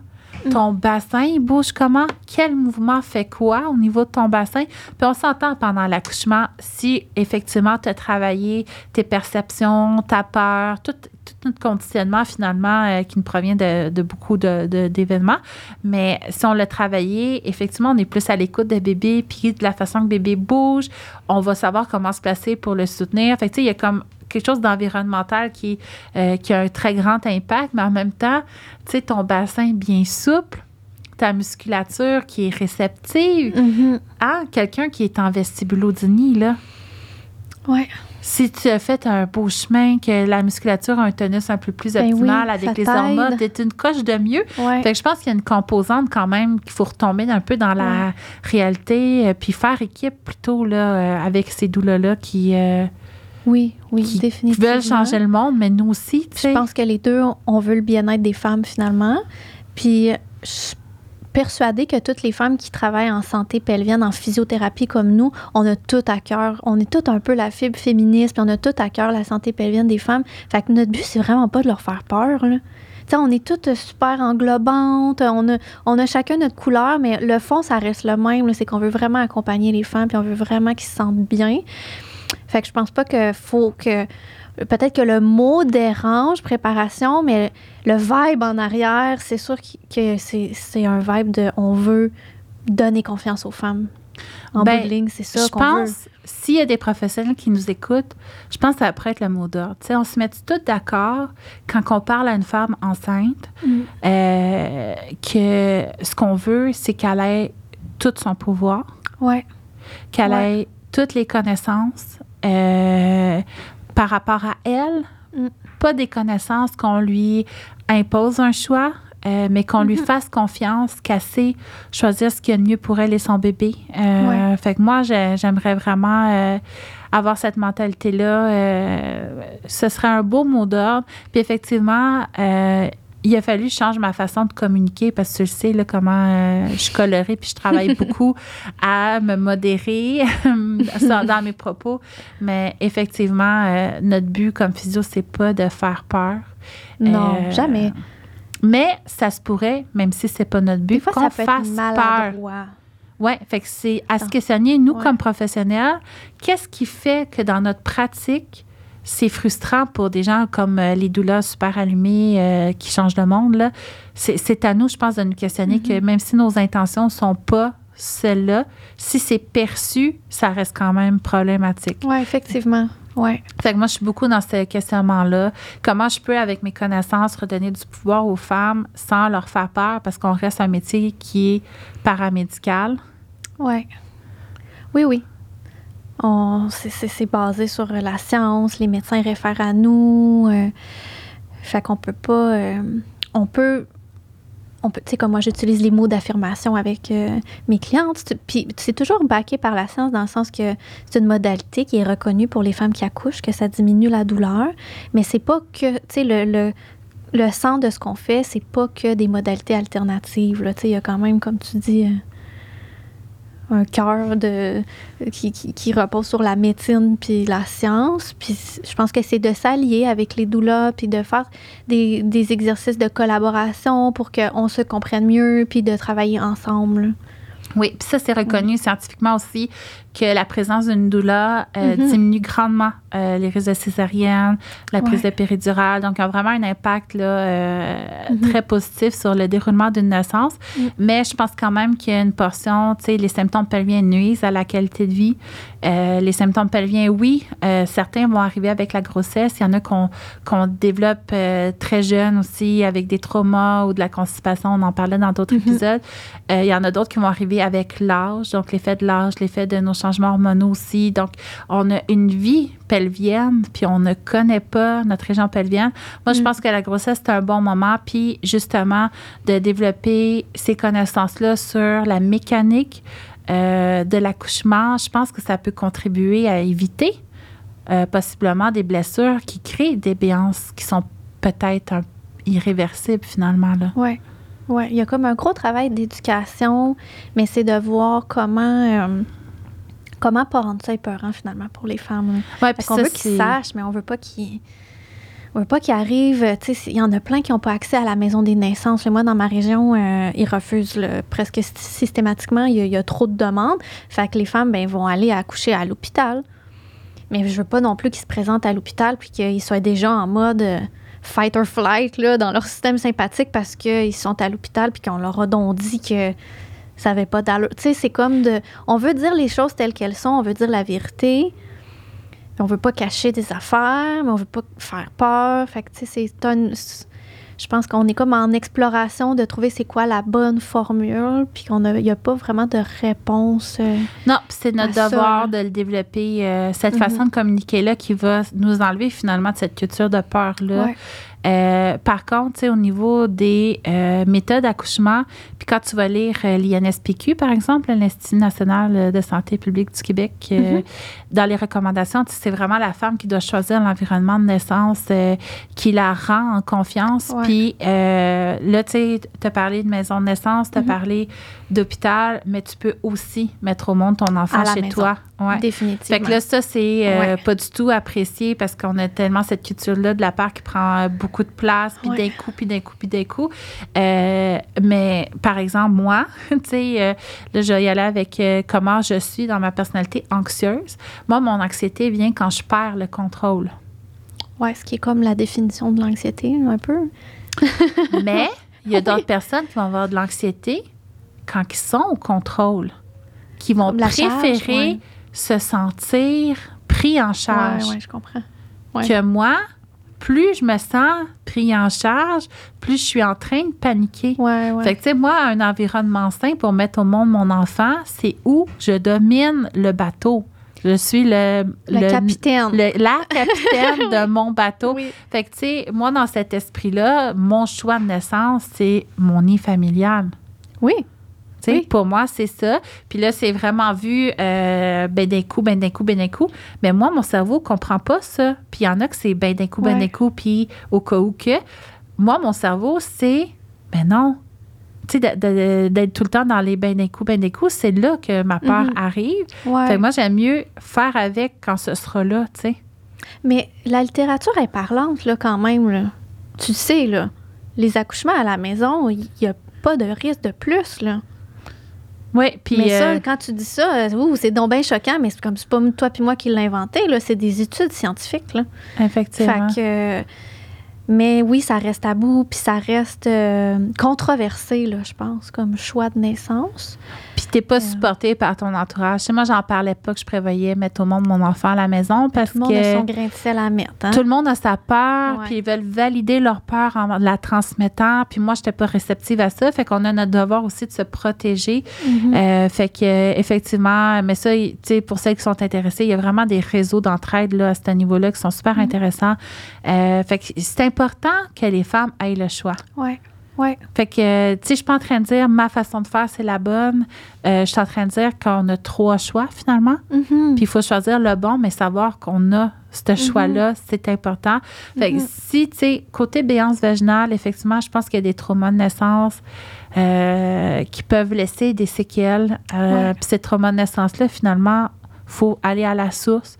Ton bassin, il bouge comment? Quel mouvement fait quoi au niveau de ton bassin? Puis on s'entend pendant l'accouchement si effectivement tu as travaillé tes perceptions, ta peur, tout, tout notre conditionnement finalement euh, qui nous provient de, de beaucoup de- de- d'événements. Mais si on l'a travaillé, effectivement, on est plus à l'écoute de bébé, puis de la façon que bébé bouge, on va savoir comment se placer pour le soutenir. Fait que, tu sais, il y a comme quelque chose d'environnemental qui, euh, qui a un très grand impact, mais en même temps, tu sais, ton bassin bien souple, ta musculature qui est réceptive, Mhm. hein, quelqu'un qui est en vestibulodynie, là, Ouais. si tu as fait un beau chemin, que la musculature a un tonus un peu plus Ben oui, optimal avec les hormones, t'es une coche de mieux. Ouais. Fait que je pense qu'il y a une composante quand même qu'il faut retomber un peu dans la réalité, euh, puis faire équipe plutôt là, euh, avec ces doulas-là qui, euh, Oui, oui, qui définitivement. veulent changer le monde, mais nous aussi, tu Je sais. pense que les deux, on veut le bien-être des femmes finalement. Puis je suis persuadée que toutes les femmes qui travaillent en santé pelvienne, en physiothérapie comme nous, on a tout à cœur. On est tout un peu la fibre féministe, puis on a tout à cœur la santé pelvienne des femmes. Fait que notre but, c'est vraiment pas de leur faire peur. Là. Tu sais, on est toutes super englobantes, on a, on a chacun notre couleur, mais le fond, ça reste le même. C'est qu'on veut vraiment accompagner les femmes, puis on veut vraiment qu'ils se sentent bien. Fait que je pense pas que faut que. Peut-être que le mot dérange, préparation, mais le vibe en arrière, c'est sûr qu- que c'est c'est un vibe de on veut donner confiance aux femmes. En Ben, bout de ligne, c'est ça je qu'on veut. pense, s'il y a des professionnels qui nous écoutent, je pense que ça pourrait être le mot d'ordre. On se met tous d'accord quand on parle à une femme enceinte Mm. euh, que ce qu'on veut, c'est qu'elle ait tout son pouvoir, Ouais. qu'elle Ouais. ait toutes les connaissances euh, par rapport à elle, Mm. pas des connaissances qu'on lui impose un choix, euh, mais qu'on lui Mhm. fasse confiance, qu'elle sait choisir ce qui est mieux pour elle et son bébé. Euh, Fait que moi, j'ai- j'aimerais vraiment euh, avoir cette mentalité-là. ce serait un beau mot d'ordre. Puis effectivement, il a fallu que je change ma façon de communiquer parce que tu le sais là, comment euh, je suis colorée puis je travaille beaucoup à me modérer dans mes propos. Mais effectivement, euh, notre but comme physio, c'est pas de faire peur. Non, Euh, jamais. Mais ça se pourrait, même si c'est pas notre but, qu'on fasse peur. Oui, fait que c'est à se questionner, nous, Ouais. comme professionnels, qu'est-ce qui fait que dans notre pratique, c'est frustrant pour des gens comme euh, les doulas super allumés euh, qui changent le monde. C'est à nous, je pense, de nous questionner Mm-hmm. que même si nos intentions ne sont pas celles-là, si c'est perçu, ça reste quand même problématique. Oui, effectivement. Ouais. Fait que moi, je suis beaucoup dans ce questionnement-là. Comment je peux, avec mes connaissances, redonner du pouvoir aux femmes sans leur faire peur parce qu'on reste un métier qui est paramédical? Ouais. Oui, oui. C'est, basé sur la science, les médecins réfèrent à nous. euh, fait qu'on peut pas. euh, on peut. On peut, tu sais, comme moi, j'utilise les mots d'affirmation avec euh, mes clientes. Puis c'est toujours backé par la science dans le sens que c'est une modalité qui est reconnue pour les femmes qui accouchent, que ça diminue la douleur. Mais c'est pas que, tu sais, le, le, le de ce qu'on fait, c'est pas que des modalités alternatives. Tu sais, il y a quand même, comme tu dis, un cœur de qui, qui, qui repose sur la médecine puis la science. Puis je pense que c'est de s'allier avec les doulas puis de faire des, des exercices de collaboration pour qu'on se comprenne mieux puis de travailler ensemble. Oui, puis ça, c'est reconnu scientifiquement aussi que la présence d'une doula euh, Mhm. diminue grandement euh, les risques de césarienne, la prise Ouais. de péridurale. Donc, il y a vraiment un impact là, euh, Mhm. très positif sur le déroulement d'une naissance. Mm. Mais je pense quand même qu'il y a une portion, tu sais, les symptômes pelviens nuisent à la qualité de vie. Les symptômes pelviens, oui, certains vont arriver avec la grossesse. Il y en a qu'on qu'on développe très jeune aussi avec des traumas ou de la constipation. On en parlait dans d'autres Mhm. épisodes. Il y en a d'autres qui vont arriver avec l'âge, donc l'effet de l'âge, l'effet de nos changements hormonaux aussi. Donc, on a une vie pelvienne, puis on ne connaît pas notre région pelvienne. Moi, je Mm. pense que la grossesse, c'est un bon moment, puis justement, de développer ces connaissances-là sur la mécanique euh, de l'accouchement, je pense que ça peut contribuer à éviter euh, possiblement des blessures qui créent des béances qui sont peut-être irréversibles finalement. Ouais. Ouais, il y a comme un gros travail d'éducation, mais c'est de voir comment euh, comment pas rendre ça épeurant finalement pour les femmes. là. Ouais, puis qu'on ça, veut qu'ils sachent, mais on veut pas qu'ils. On veut pas qu'ils arrivent. Sais, il y en a plein qui n'ont pas accès à la maison des naissances. Moi, dans ma région, euh, ils refusent là, presque sy- systématiquement. Il y, a, il y a trop de demandes. Fait que les femmes ben, vont aller accoucher à l'hôpital. Mais je veux pas non plus qu'ils se présentent à l'hôpital puis qu'ils soient déjà en mode euh, fight or flight là, dans leur système sympathique parce qu'ils sont à l'hôpital puis qu'on leur a donc dit que ça n'avait pas d'allure. Tu sais, c'est comme de. On veut dire les choses telles qu'elles sont, on veut dire la vérité. On veut pas cacher des affaires, mais on veut pas faire peur. Fait que, tu sais, c'est un- Je pense qu'on est comme en exploration de trouver c'est quoi la bonne formule, puis qu'on a, y a pas vraiment de réponse. euh, Non, c'est notre ça, devoir de le développer, euh, cette Mhm. façon de communiquer-là qui va nous enlever finalement de cette culture de peur-là. Ouais. Euh, par contre, tu sais, au niveau des euh, méthodes d'accouchement, puis quand tu vas lire euh, l'INSPQ, par exemple, l'Institut national de santé publique du Québec, Mhm. dans les recommandations, tu sais, c'est vraiment la femme qui doit choisir l'environnement de naissance qui la rend en confiance. Puis là, tu sais, tu as parlé de maison de naissance, tu as Mhm. parlé d'hôpital, mais tu peux aussi mettre au monde ton enfant chez maison. toi. Ouais. Définitivement. Fait que là, ça, c'est euh, Ouais. pas du tout apprécié parce qu'on a tellement cette culture-là de la part qui prend euh, beaucoup de place, puis Ouais. d'un coup, puis d'un coup, puis d'un coup. Euh, mais par exemple, moi, tu sais, euh, là, je vais y aller avec comment je suis dans ma personnalité anxieuse. Moi, mon anxiété vient quand je perds le contrôle. ouais, ce qui est comme la définition de l'anxiété, un peu. Mais il y a d'autres personnes qui vont avoir de l'anxiété quand ils sont au contrôle, qui vont charge, préférer ouais. se sentir pris en charge. Ouais, ouais, je comprends. Ouais. que moi, plus je me sens pris en charge, plus je suis en train de paniquer. Ouais, ouais. Fait que, tu sais, moi, un environnement sain pour mettre au monde mon enfant, c'est où je domine le bateau. Je suis le, le, capitaine. le- la capitaine de mon bateau. Oui. Fait que, tu sais, moi, dans cet esprit-là, mon choix de naissance, c'est mon nid familial. Oui. Oui. Pour moi, c'est ça. Puis là, c'est vraiment vu euh, ben d'un coup, ben d'un coup, ben d'un coup. Mais moi, mon cerveau comprend pas ça. Puis il y en a que c'est ben d'un coup, ben Ouais. d'un coup, puis au cas où que. Moi, mon cerveau, c'est ben non. Tu sais, d'être tout le temps dans les ben d'un coup, ben d'un coup, c'est là que ma peur Mhm. arrive. Ouais. Fait que moi, j'aime mieux faire avec quand ce sera là, tu sais. Mais la littérature est parlante, là, quand même. Là. Tu sais, là, les accouchements à la maison, il n'y a pas de risque de plus, là. Oui, puis. mais ça, euh, quand tu dis ça, euh, c'est donc bien choquant, mais c'est comme c'est pas toi puis moi qui l'a inventé, là. C'est des études scientifiques, là. effectivement. Fait que... Mais oui, ça reste tabou, puis ça reste euh, controversé, là, je pense, comme choix de naissance. Puis t'es pas Euh. supporté par ton entourage. Moi, j'en parlais pas que je prévoyais mettre au monde mon enfant à la maison parce Tout le monde a son que grain de sel à mettre. Hein? tout le monde a sa peur, puis ils veulent valider leur peur en la transmettant. Puis moi, j'étais pas réceptive à ça. Fait qu'on a notre devoir aussi de se protéger. Mhm. Euh, fait que effectivement, mais ça, tu sais, pour celles qui sont intéressées, il y a vraiment des réseaux d'entraide là à ce niveau-là qui sont super Mhm. intéressants. Euh, fait que c'est important que les femmes aient le choix. Ouais. Ouais. Fait que, euh, tu sais, je suis pas en train de dire ma façon de faire, c'est la bonne. Euh, je suis en train de dire qu'on a trois choix finalement. Mhm. Puis il faut choisir le bon, mais savoir qu'on a ce choix-là, c'est important. Fait que Mhm. si, tu sais, côté béance vaginale, effectivement, je pense qu'il y a des traumas de naissance euh, qui peuvent laisser des séquelles. Euh, Ouais. Puis ces traumas de naissance-là, finalement, faut aller à la source.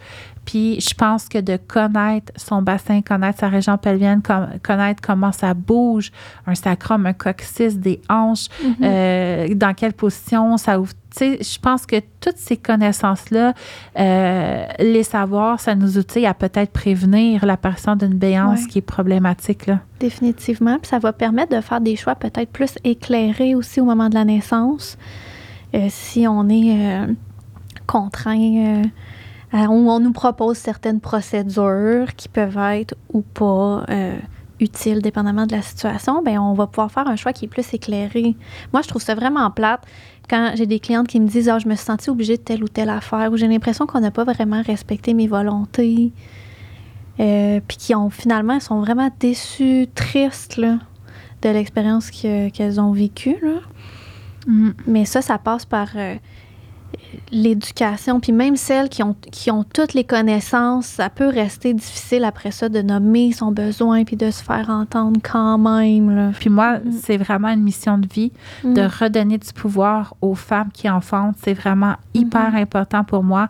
Puis je pense que de connaître son bassin, connaître sa région pelvienne, com- connaître comment ça bouge, un sacrum, un coccyx, des hanches, Mhm. euh, dans quelle position ça ouvre. Tu sais, je pense que toutes ces connaissances-là, euh, les savoirs, ça nous outille à peut-être prévenir l'apparition d'une béance Ouais. qui est problématique. Là. Définitivement. Puis ça va permettre de faire des choix peut-être plus éclairés aussi au moment de la naissance. Euh, si on est contraint, euh, ou on nous propose certaines procédures qui peuvent être ou pas euh, utiles, dépendamment de la situation, ben on va pouvoir faire un choix qui est plus éclairé. Moi, je trouve ça vraiment plate quand j'ai des clientes qui me disent Ah, je me suis sentie obligée de telle ou telle affaire, ou j'ai l'impression qu'on n'a pas vraiment respecté mes volontés. Euh, puis qui ont finalement elles sont vraiment déçues, tristes là, de l'expérience que- qu'elles ont vécue. Là. Mm. Mais ça, ça passe par euh, l'éducation. Puis même celles qui ont, qui ont toutes les connaissances, ça peut rester difficile après ça de nommer son besoin puis de se faire entendre quand même. Là. Puis moi, Mm. c'est vraiment une mission de vie Mm. de redonner du pouvoir aux femmes qui enfantent. C'est vraiment hyper Mm-hmm. important pour moi.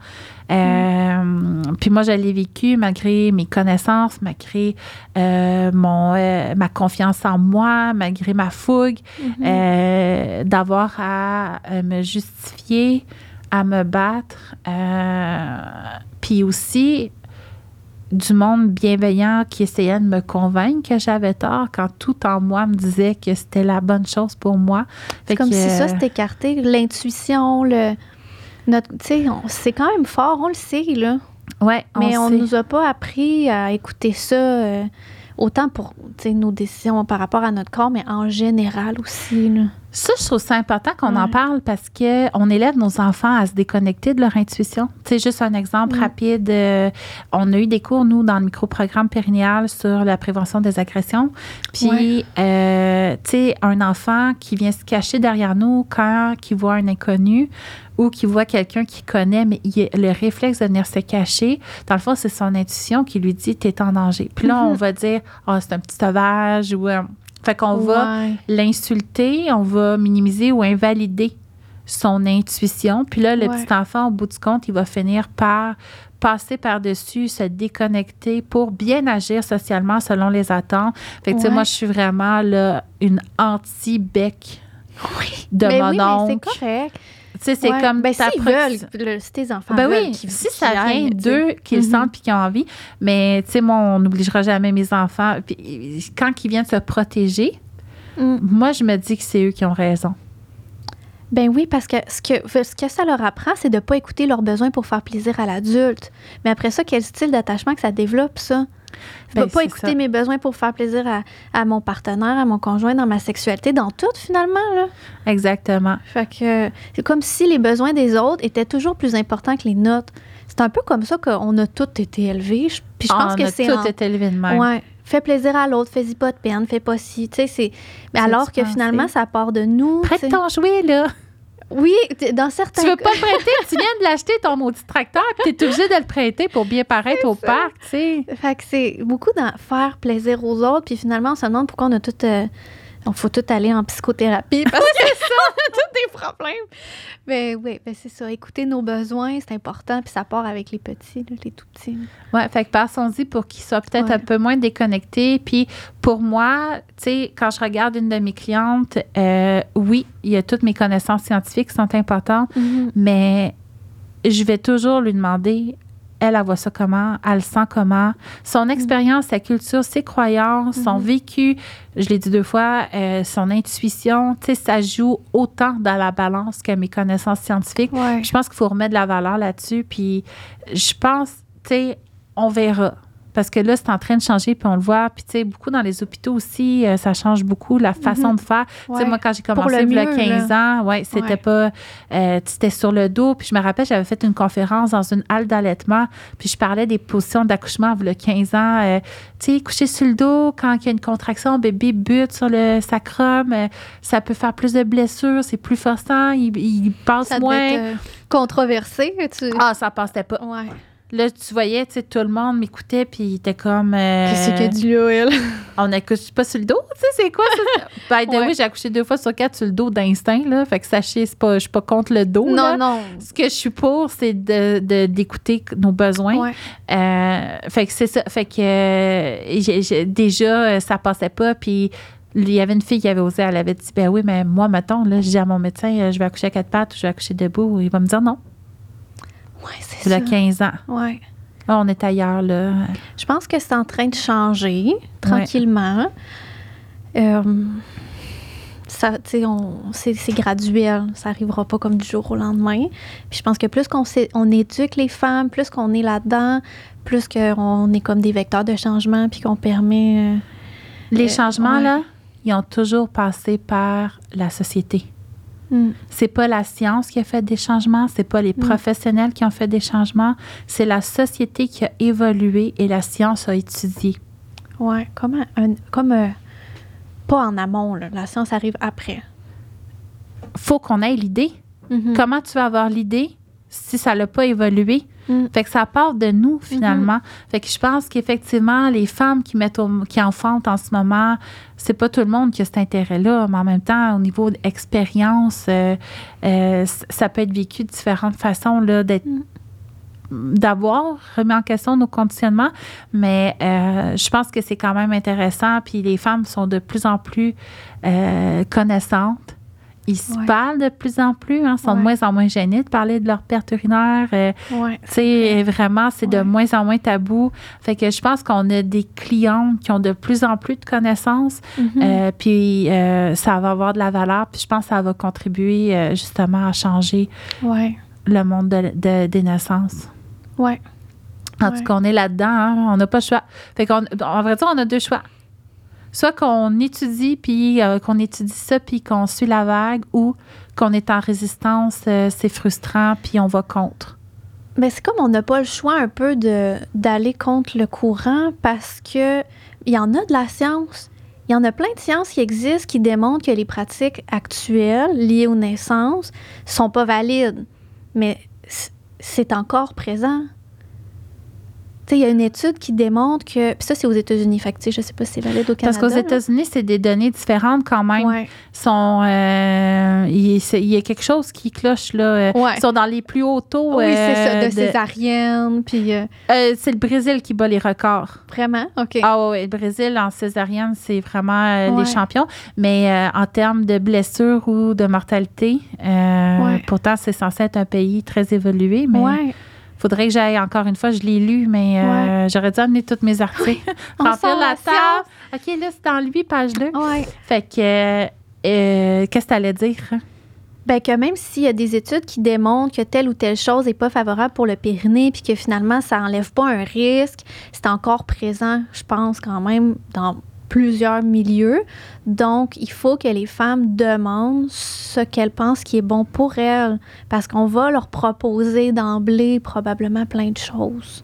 Euh, Puis moi, je l'ai vécu malgré mes connaissances, malgré euh, mon, euh, ma confiance en moi, malgré ma fougue, Mhm. euh, d'avoir à me justifier, à me battre. euh, Puis aussi du monde bienveillant qui essayait de me convaincre que j'avais tort quand tout en moi me disait que c'était la bonne chose pour moi. C'est comme que, si ça euh, c'était écarté, l'intuition, le. Notre, c'est quand même fort, on le sait, là. Ouais, Mais on ne nous a pas appris à écouter ça, euh, autant pour nos décisions par rapport à notre corps, mais en général aussi. Là. Ça, je trouve ça important qu'on en parle parce que on élève nos enfants à se déconnecter de leur intuition. Tu sais, juste un exemple rapide. euh, on a eu des cours, nous, dans le microprogramme périnéal sur la prévention des agressions. Puis, Ouais. euh, tu sais, un enfant qui vient se cacher derrière nous quand il voit un inconnu ou qui voit quelqu'un qu'il connaît, mais il a le réflexe de venir se cacher, dans le fond, c'est son intuition qui lui dit « t'es en danger ». Puis là, on Mhm. va dire « ah, c'est un petit sauvage » ou... fait qu'on va l'insulter, on va minimiser ou invalider son intuition. Puis là, le Ouais. petit enfant, au bout du compte, il va finir par passer par-dessus, se déconnecter pour bien agir socialement selon les attentes. Fait que, tu sais, moi, je suis vraiment là, une anti-bec de mais mon oui, mais oncle. c'est correct. Tu sais, c'est Ouais. comme ben, ta veulent, si tes enfants ben veulent, oui, qu'ils- si ça vient d'eux, qu'ils le Mhm. sentent puis qu'ils ont envie. Mais, tu sais, moi, on n'obligera jamais mes enfants. Puis, quand ils viennent se protéger, Mm. moi, je me dis que c'est eux qui ont raison. Ben oui, parce que ce que, ce que ça leur apprend, c'est de ne pas écouter leurs besoins pour faire plaisir à l'adulte. Mais après ça, quel style d'attachement que ça développe, ça? Je Ben, peux pas c'est écouter ça. mes besoins pour faire plaisir à, à mon partenaire, à mon conjoint, dans ma sexualité, dans tout, finalement, là. Exactement. Fait que c'est comme si les besoins des autres étaient toujours plus importants que les nôtres. C'est un peu comme ça qu'on a tous été élevés. Je- Puis je pense Ah, on que a c'est tout en- été élevé de même. Ouais. Fais plaisir à l'autre, fais-y pas de peine, fais pas ci. Tu sais, c'est. Mais alors que finalement, ça part de nous. Prête ton jouet, là. Oui, dans certains Tu veux pas le prêter, tu viens de l'acheter, ton maudit tracteur, puis t'es obligé de le prêter pour bien paraître au parc, tu sais. Fait que c'est beaucoup dans faire plaisir aux autres, puis finalement, on se demande pourquoi on a tout. euh, on faut tout aller en psychothérapie parce que c'est ça, on a tous des problèmes. Mais oui, ben c'est ça. Écouter nos besoins, c'est important, puis ça part avec les petits, les tout petits. Ouais, fait que passons-y pour qu'ils soient peut-être Ouais. un peu moins déconnectés. Puis pour moi, tu sais, quand je regarde une de mes clientes, euh, oui, il y a toutes mes connaissances scientifiques qui sont importantes, mais je vais toujours lui demander elle, elle voit ça comment, elle le sent comment, son Mm. expérience, sa culture, ses croyances, son Mhm. vécu, je l'ai dit deux fois, euh, son intuition, tu sais, ça joue autant dans la balance que mes connaissances scientifiques. Ouais. Je pense qu'il faut remettre de la valeur là-dessus. Puis je pense, tu sais, on verra. Parce que là, c'est en train de changer, puis on le voit. Puis, tu sais, beaucoup dans les hôpitaux aussi, euh, ça change beaucoup la façon de faire. Tu sais, Mhm. Moi, quand j'ai commencé, le il y a mieux, 15 ans, ouais, c'était Ouais. pas. euh, c'était sur le dos. Puis, je me rappelle, j'avais fait une conférence dans une halle d'allaitement. Puis, je parlais des positions d'accouchement, il y a 15 ans. euh, tu sais, coucher sur le dos, quand il y a une contraction, bébé bute sur le sacrum, euh, ça peut faire plus de blessures, c'est plus forçant, il, il passe Ça devait moins. être controversé. Tu... Ah, ça passait pas. Ouais. Là, tu voyais, tu sais, tout le monde m'écoutait, puis il était comme. euh, Qu'est-ce qu'elle dit là, elle? On n'accouche pas sur le dos, tu sais, c'est quoi ça? By the way, j'ai accouché deux fois sur quatre sur le dos d'instinct, là. Fait que sachez, c'est pas, je suis pas contre le dos, là. Non, non. Ce que je suis pour, c'est de, de- d'écouter nos besoins. Ouais. Euh, fait que c'est ça. Fait que euh, déjà, ça passait pas, puis il y avait une fille qui avait osé, elle avait dit, ben oui, mais moi, mettons, là, je dis à mon médecin, je vais accoucher à quatre pattes ou je vais accoucher debout. Il va me dire non. Ouais, c'est ça. là 15 ans. Ouais. Là, on est ailleurs, là. Je pense que c'est en train de changer tranquillement. Euh, ça, on- c'est, c'est graduel. Ça arrivera pas comme du jour au lendemain. Puis je pense que plus qu'on on éduque les femmes, plus qu'on est là-dedans, plus qu'on est comme des vecteurs de changement, puis qu'on permet. euh, Les Euh, changements, ouais. là, ils ont toujours passé par la société. Hmm, C'est pas la science qui a fait des changements, c'est pas les Mm. professionnels qui ont fait des changements, c'est la société qui a évolué et la science a étudié. ouais, comme un, un- comme euh, pas en amont. là. La science arrive après. Faut qu'on ait l'idée. Mhm. Comment tu vas avoir l'idée si ça n'a pas évolué? Mm. Fait que ça part de nous, finalement. Fait que je pense qu'effectivement, les femmes qui mettent au- qui enfantent en ce moment, c'est pas tout le monde qui a cet intérêt-là, mais en même temps, au niveau d'expérience, euh, euh, ça peut être vécu de différentes façons, là, d'être d'avoir remis en question nos conditionnements, mais euh, je pense que c'est quand même intéressant. Puis les femmes sont de plus en plus euh, connaissantes. Ils se Ouais. parlent de plus en plus, hein, sont de moins en moins gênés de parler de leur perte urinaire. euh, Ouais. tu sais, vraiment, c'est de moins en moins tabou. Fait que je pense qu'on a des clientes qui ont de plus en plus de connaissances. Mhm. euh, puis euh, ça va avoir de la valeur. Puis je pense que ça va contribuer euh, justement à changer le monde de- de- des naissances. Ouais. En tout cas, on est là-dedans. hein, on n'a pas le choix. Fait qu'on, en vrai dire, on a deux choix. Soit qu'on étudie, puis euh, qu'on étudie ça, puis qu'on suit la vague, ou qu'on est en résistance, euh, c'est frustrant, puis on va contre. Mais c'est comme on n'a pas le choix un peu d'aller contre le courant parce que il y en a de la science. Il y en a plein de sciences qui existent qui démontrent que les pratiques actuelles liées aux naissances sont pas valides. Mais c'est encore présent. Il y a une étude qui démontre que. Puis ça, c'est aux États-Unis. Fait que, je sais pas si c'est valide au Parce Canada. qu'aux là. États-Unis, c'est des données différentes quand même. Ouais. Sont, euh, il, y a quelque chose qui cloche là. euh, Ouais. Ils sont dans les plus hauts taux. Oui, c'est ça, euh, de césarienne. Puis euh, c'est le Brésil qui bat les records. vraiment, OK. Ah oui, le Brésil en césarienne, c'est vraiment Ouais. les champions. Mais en termes de blessures ou de mortalité, euh, pourtant, c'est censé être un pays très évolué. Mais. Faudrait que j'aille encore une fois, je l'ai lu, mais euh, j'aurais dû amener tous mes articles. Remplir la table. OK, là, c'est dans lui, page 2. Ouais. Fait que, euh, euh, qu'est-ce que tu allais dire? Ben que même s'il y a des études qui démontrent que telle ou telle chose n'est pas favorable pour le périnée, puis que finalement ça enlève pas un risque, c'est encore présent, je pense quand même dans plusieurs milieux. Donc, il faut que les femmes demandent ce qu'elles pensent qui est bon pour elles, parce qu'on va leur proposer d'emblée probablement plein de choses.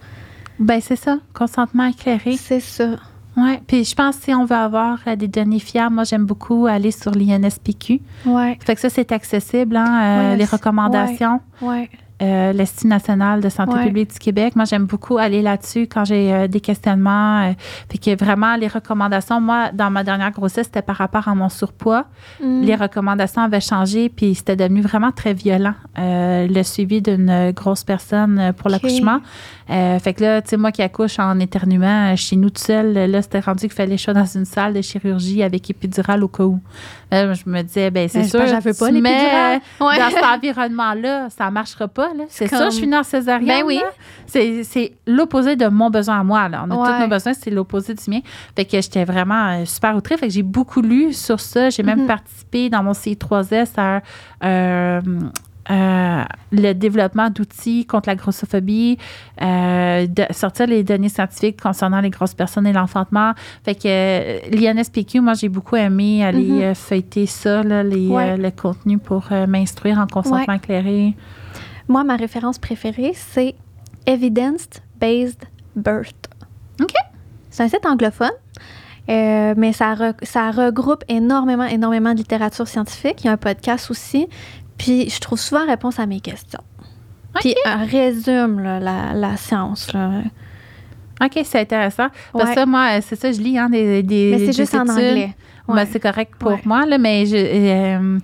Ben, c'est ça, consentement éclairé. C'est ça. Oui, puis je pense que si on veut avoir euh, des données fiables, moi, j'aime beaucoup aller sur l'INSPQ. Ouais, Fait que ça, c'est accessible, hein, euh, Ouais, les recommandations. ouais, euh, l'Institut national de santé Ouais. publique du Québec. Moi, j'aime beaucoup aller là-dessus quand j'ai euh, des questionnements. euh, fait que vraiment, les recommandations, moi, dans ma dernière grossesse, c'était par rapport à mon surpoids. Mm. Les recommandations avaient changé, puis c'était devenu vraiment très violent euh, le suivi d'une grosse personne pour l'accouchement. Fait que là, tu sais, moi qui accouche en éternuant euh, chez nous tout seul, là, c'était rendu qu'il fallait que je sois dans une salle de chirurgie avec épidural au cas où. Là, je me disais, ben c'est Ben, sûr, j'en veux pas. Ouais. dans cet environnement-là, ça marchera pas. C'est comme- ça, je suis née en césarienne. Ben oui. C'est l'opposé de mon besoin à moi. Là. On a Ouais. tous nos besoins, c'est l'opposé du mien. Fait que j'étais vraiment euh, super outrée. Fait que j'ai beaucoup lu sur ça. J'ai même Mhm. participé dans mon C3S à euh, euh, le développement d'outils contre la grossophobie, euh, de sortir les données scientifiques concernant les grosses personnes et l'enfantement. Fait que euh, l'INSPQ, moi, j'ai beaucoup aimé aller euh, feuilleter ça, là, les, Ouais. le contenu pour m'instruire en consentement éclairé. Moi, ma référence préférée, c'est Evidence-Based Birth. OK. C'est un site anglophone, euh, mais ça, re- ça regroupe énormément, énormément de littérature scientifique. Il y a un podcast aussi. Puis je trouve souvent réponse à mes questions. Puis un résume là, la, la science. là. OK, c'est intéressant. Parce Ouais. que moi, euh, c'est ça, je lis hein, des, des Mais c'est juste en études. Ben, c'est correct pour Ouais. moi, là, mais je, euh,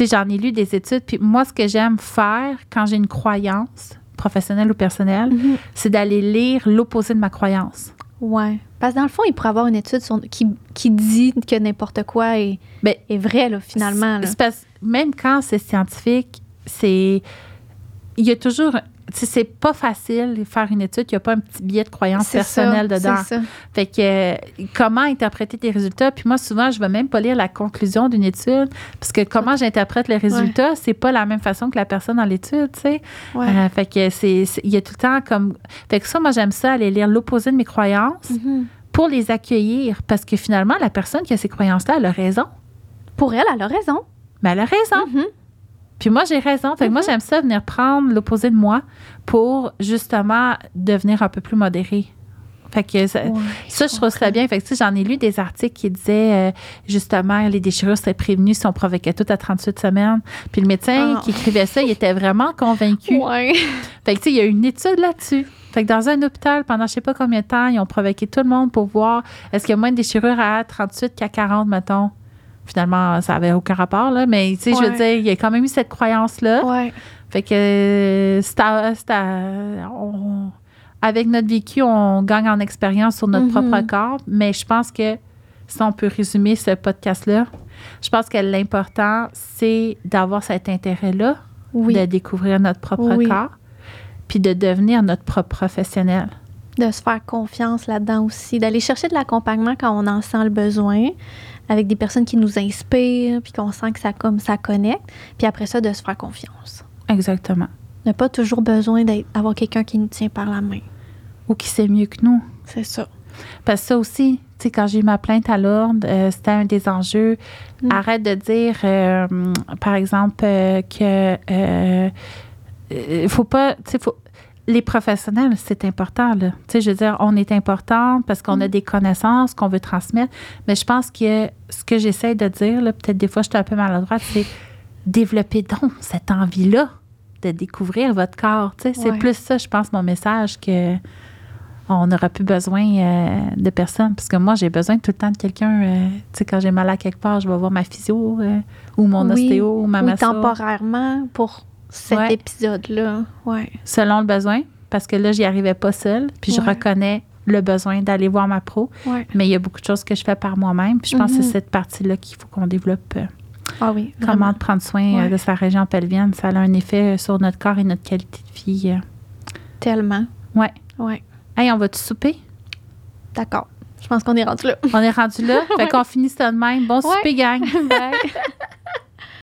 j'en ai lu des études. Puis moi, ce que j'aime faire quand j'ai une croyance, professionnelle ou personnelle, Mhm. c'est d'aller lire l'opposé de ma croyance. Ouais. Parce que dans le fond, il pourrait avoir une étude sur- qui, qui dit que n'importe quoi est, Ben, est vrai, là, finalement. là. C'est parce- même quand c'est scientifique, c'est. Il y a toujours. C'est pas facile de faire une étude, il n'y a pas un petit biais de croyance C'est ça, personnelle dedans. Ça. Fait que euh, comment interpréter tes résultats? Puis moi, souvent, je ne vais même pas lire la conclusion d'une étude, parce que comment j'interprète le résultat, c'est pas la même façon que la personne dans l'étude, tu sais. Ouais. Euh, fait que c'est. Il y a tout le temps comme. Fait que ça, moi, j'aime ça, aller lire l'opposé de mes croyances Mhm. pour les accueillir, parce que finalement, la personne qui a ces croyances-là, elle a raison. Pour elle, elle a raison. Mais elle a raison. Mhm. Puis moi, j'ai raison. Fait que moi, j'aime ça venir prendre l'opposé de moi pour justement devenir un peu plus modéré. Fait que ça, Ouais, ça, je trouve ça bien. Fait que, tu sais, j'en ai lu des articles qui disaient, euh, justement, les déchirures seraient prévenues si on provoquait tout à 38 semaines. Puis le médecin Ah. qui écrivait ça, il était vraiment convaincu. Ouais. Fait que, tu sais, il y a eu une étude là-dessus. Fait que dans un hôpital, pendant je sais pas combien de temps, ils ont provoqué tout le monde pour voir est-ce qu'il y a moins de déchirures à 38 qu'à 40, mettons? Finalement, ça avait aucun rapport, là. Mais, tu sais, je veux dire, il y a quand même eu cette croyance-là. Ouais. Fait que c'est à- c'est à- on- avec notre vécu, on gagne en expérience sur notre propre corps. Mais je pense que si on peut résumer ce podcast-là, je pense que l'important, c'est d'avoir cet intérêt-là, Oui. de découvrir notre propre Oui. corps, puis de devenir notre propre professionnel. De se faire confiance là-dedans aussi. D'aller chercher de l'accompagnement quand on en sent le besoin, avec des personnes qui nous inspirent, puis qu'on sent que ça, comme, ça connecte. Puis après ça, de se faire confiance. Exactement. On n'a pas toujours besoin d'avoir quelqu'un qui nous tient par la main. Ou qui sait mieux que nous. C'est ça. Parce que ça aussi, tu sais, quand j'ai eu ma plainte à l'ordre, euh, c'était un des enjeux. Mm. Arrête de dire, euh, par exemple, euh, que euh, euh, faut pas, tu sais, faut. Les professionnels, c'est important, là. Tu sais, je veux dire, on est important parce qu'on a Mm. des connaissances qu'on veut transmettre. Mais je pense que ce que j'essaie de dire, là, peut-être des fois, je suis un peu maladroite, c'est développer donc cette envie-là de découvrir votre corps. Tu sais, c'est plus ça, je pense, mon message que on n'aura plus besoin euh, de personne. Parce que moi, j'ai besoin tout le temps de quelqu'un. euh, tu sais, quand j'ai mal à quelque part, je vais voir ma physio euh, ou mon Oui. ostéo ou ma Ou masso. temporairement pour cet Ouais. épisode-là. Ouais. Selon le besoin. Parce que là, j'y arrivais pas seule. Puis je Ouais. reconnais le besoin d'aller voir ma pro. Ouais. Mais il y a beaucoup de choses que je fais par moi-même. Puis je pense que Mhm. c'est cette partie-là qu'il faut qu'on développe. euh, Ah oui. comment prendre soin euh, de sa région pelvienne. Ça a un effet sur notre corps et notre qualité de vie. euh. Tellement. Ouais. Ouais. Hey, on va-tu souper? D'accord. Je pense qu'on est rendu là. On est rendu là. Fait qu'on finit ça de même. Bon souper, gang. Bye.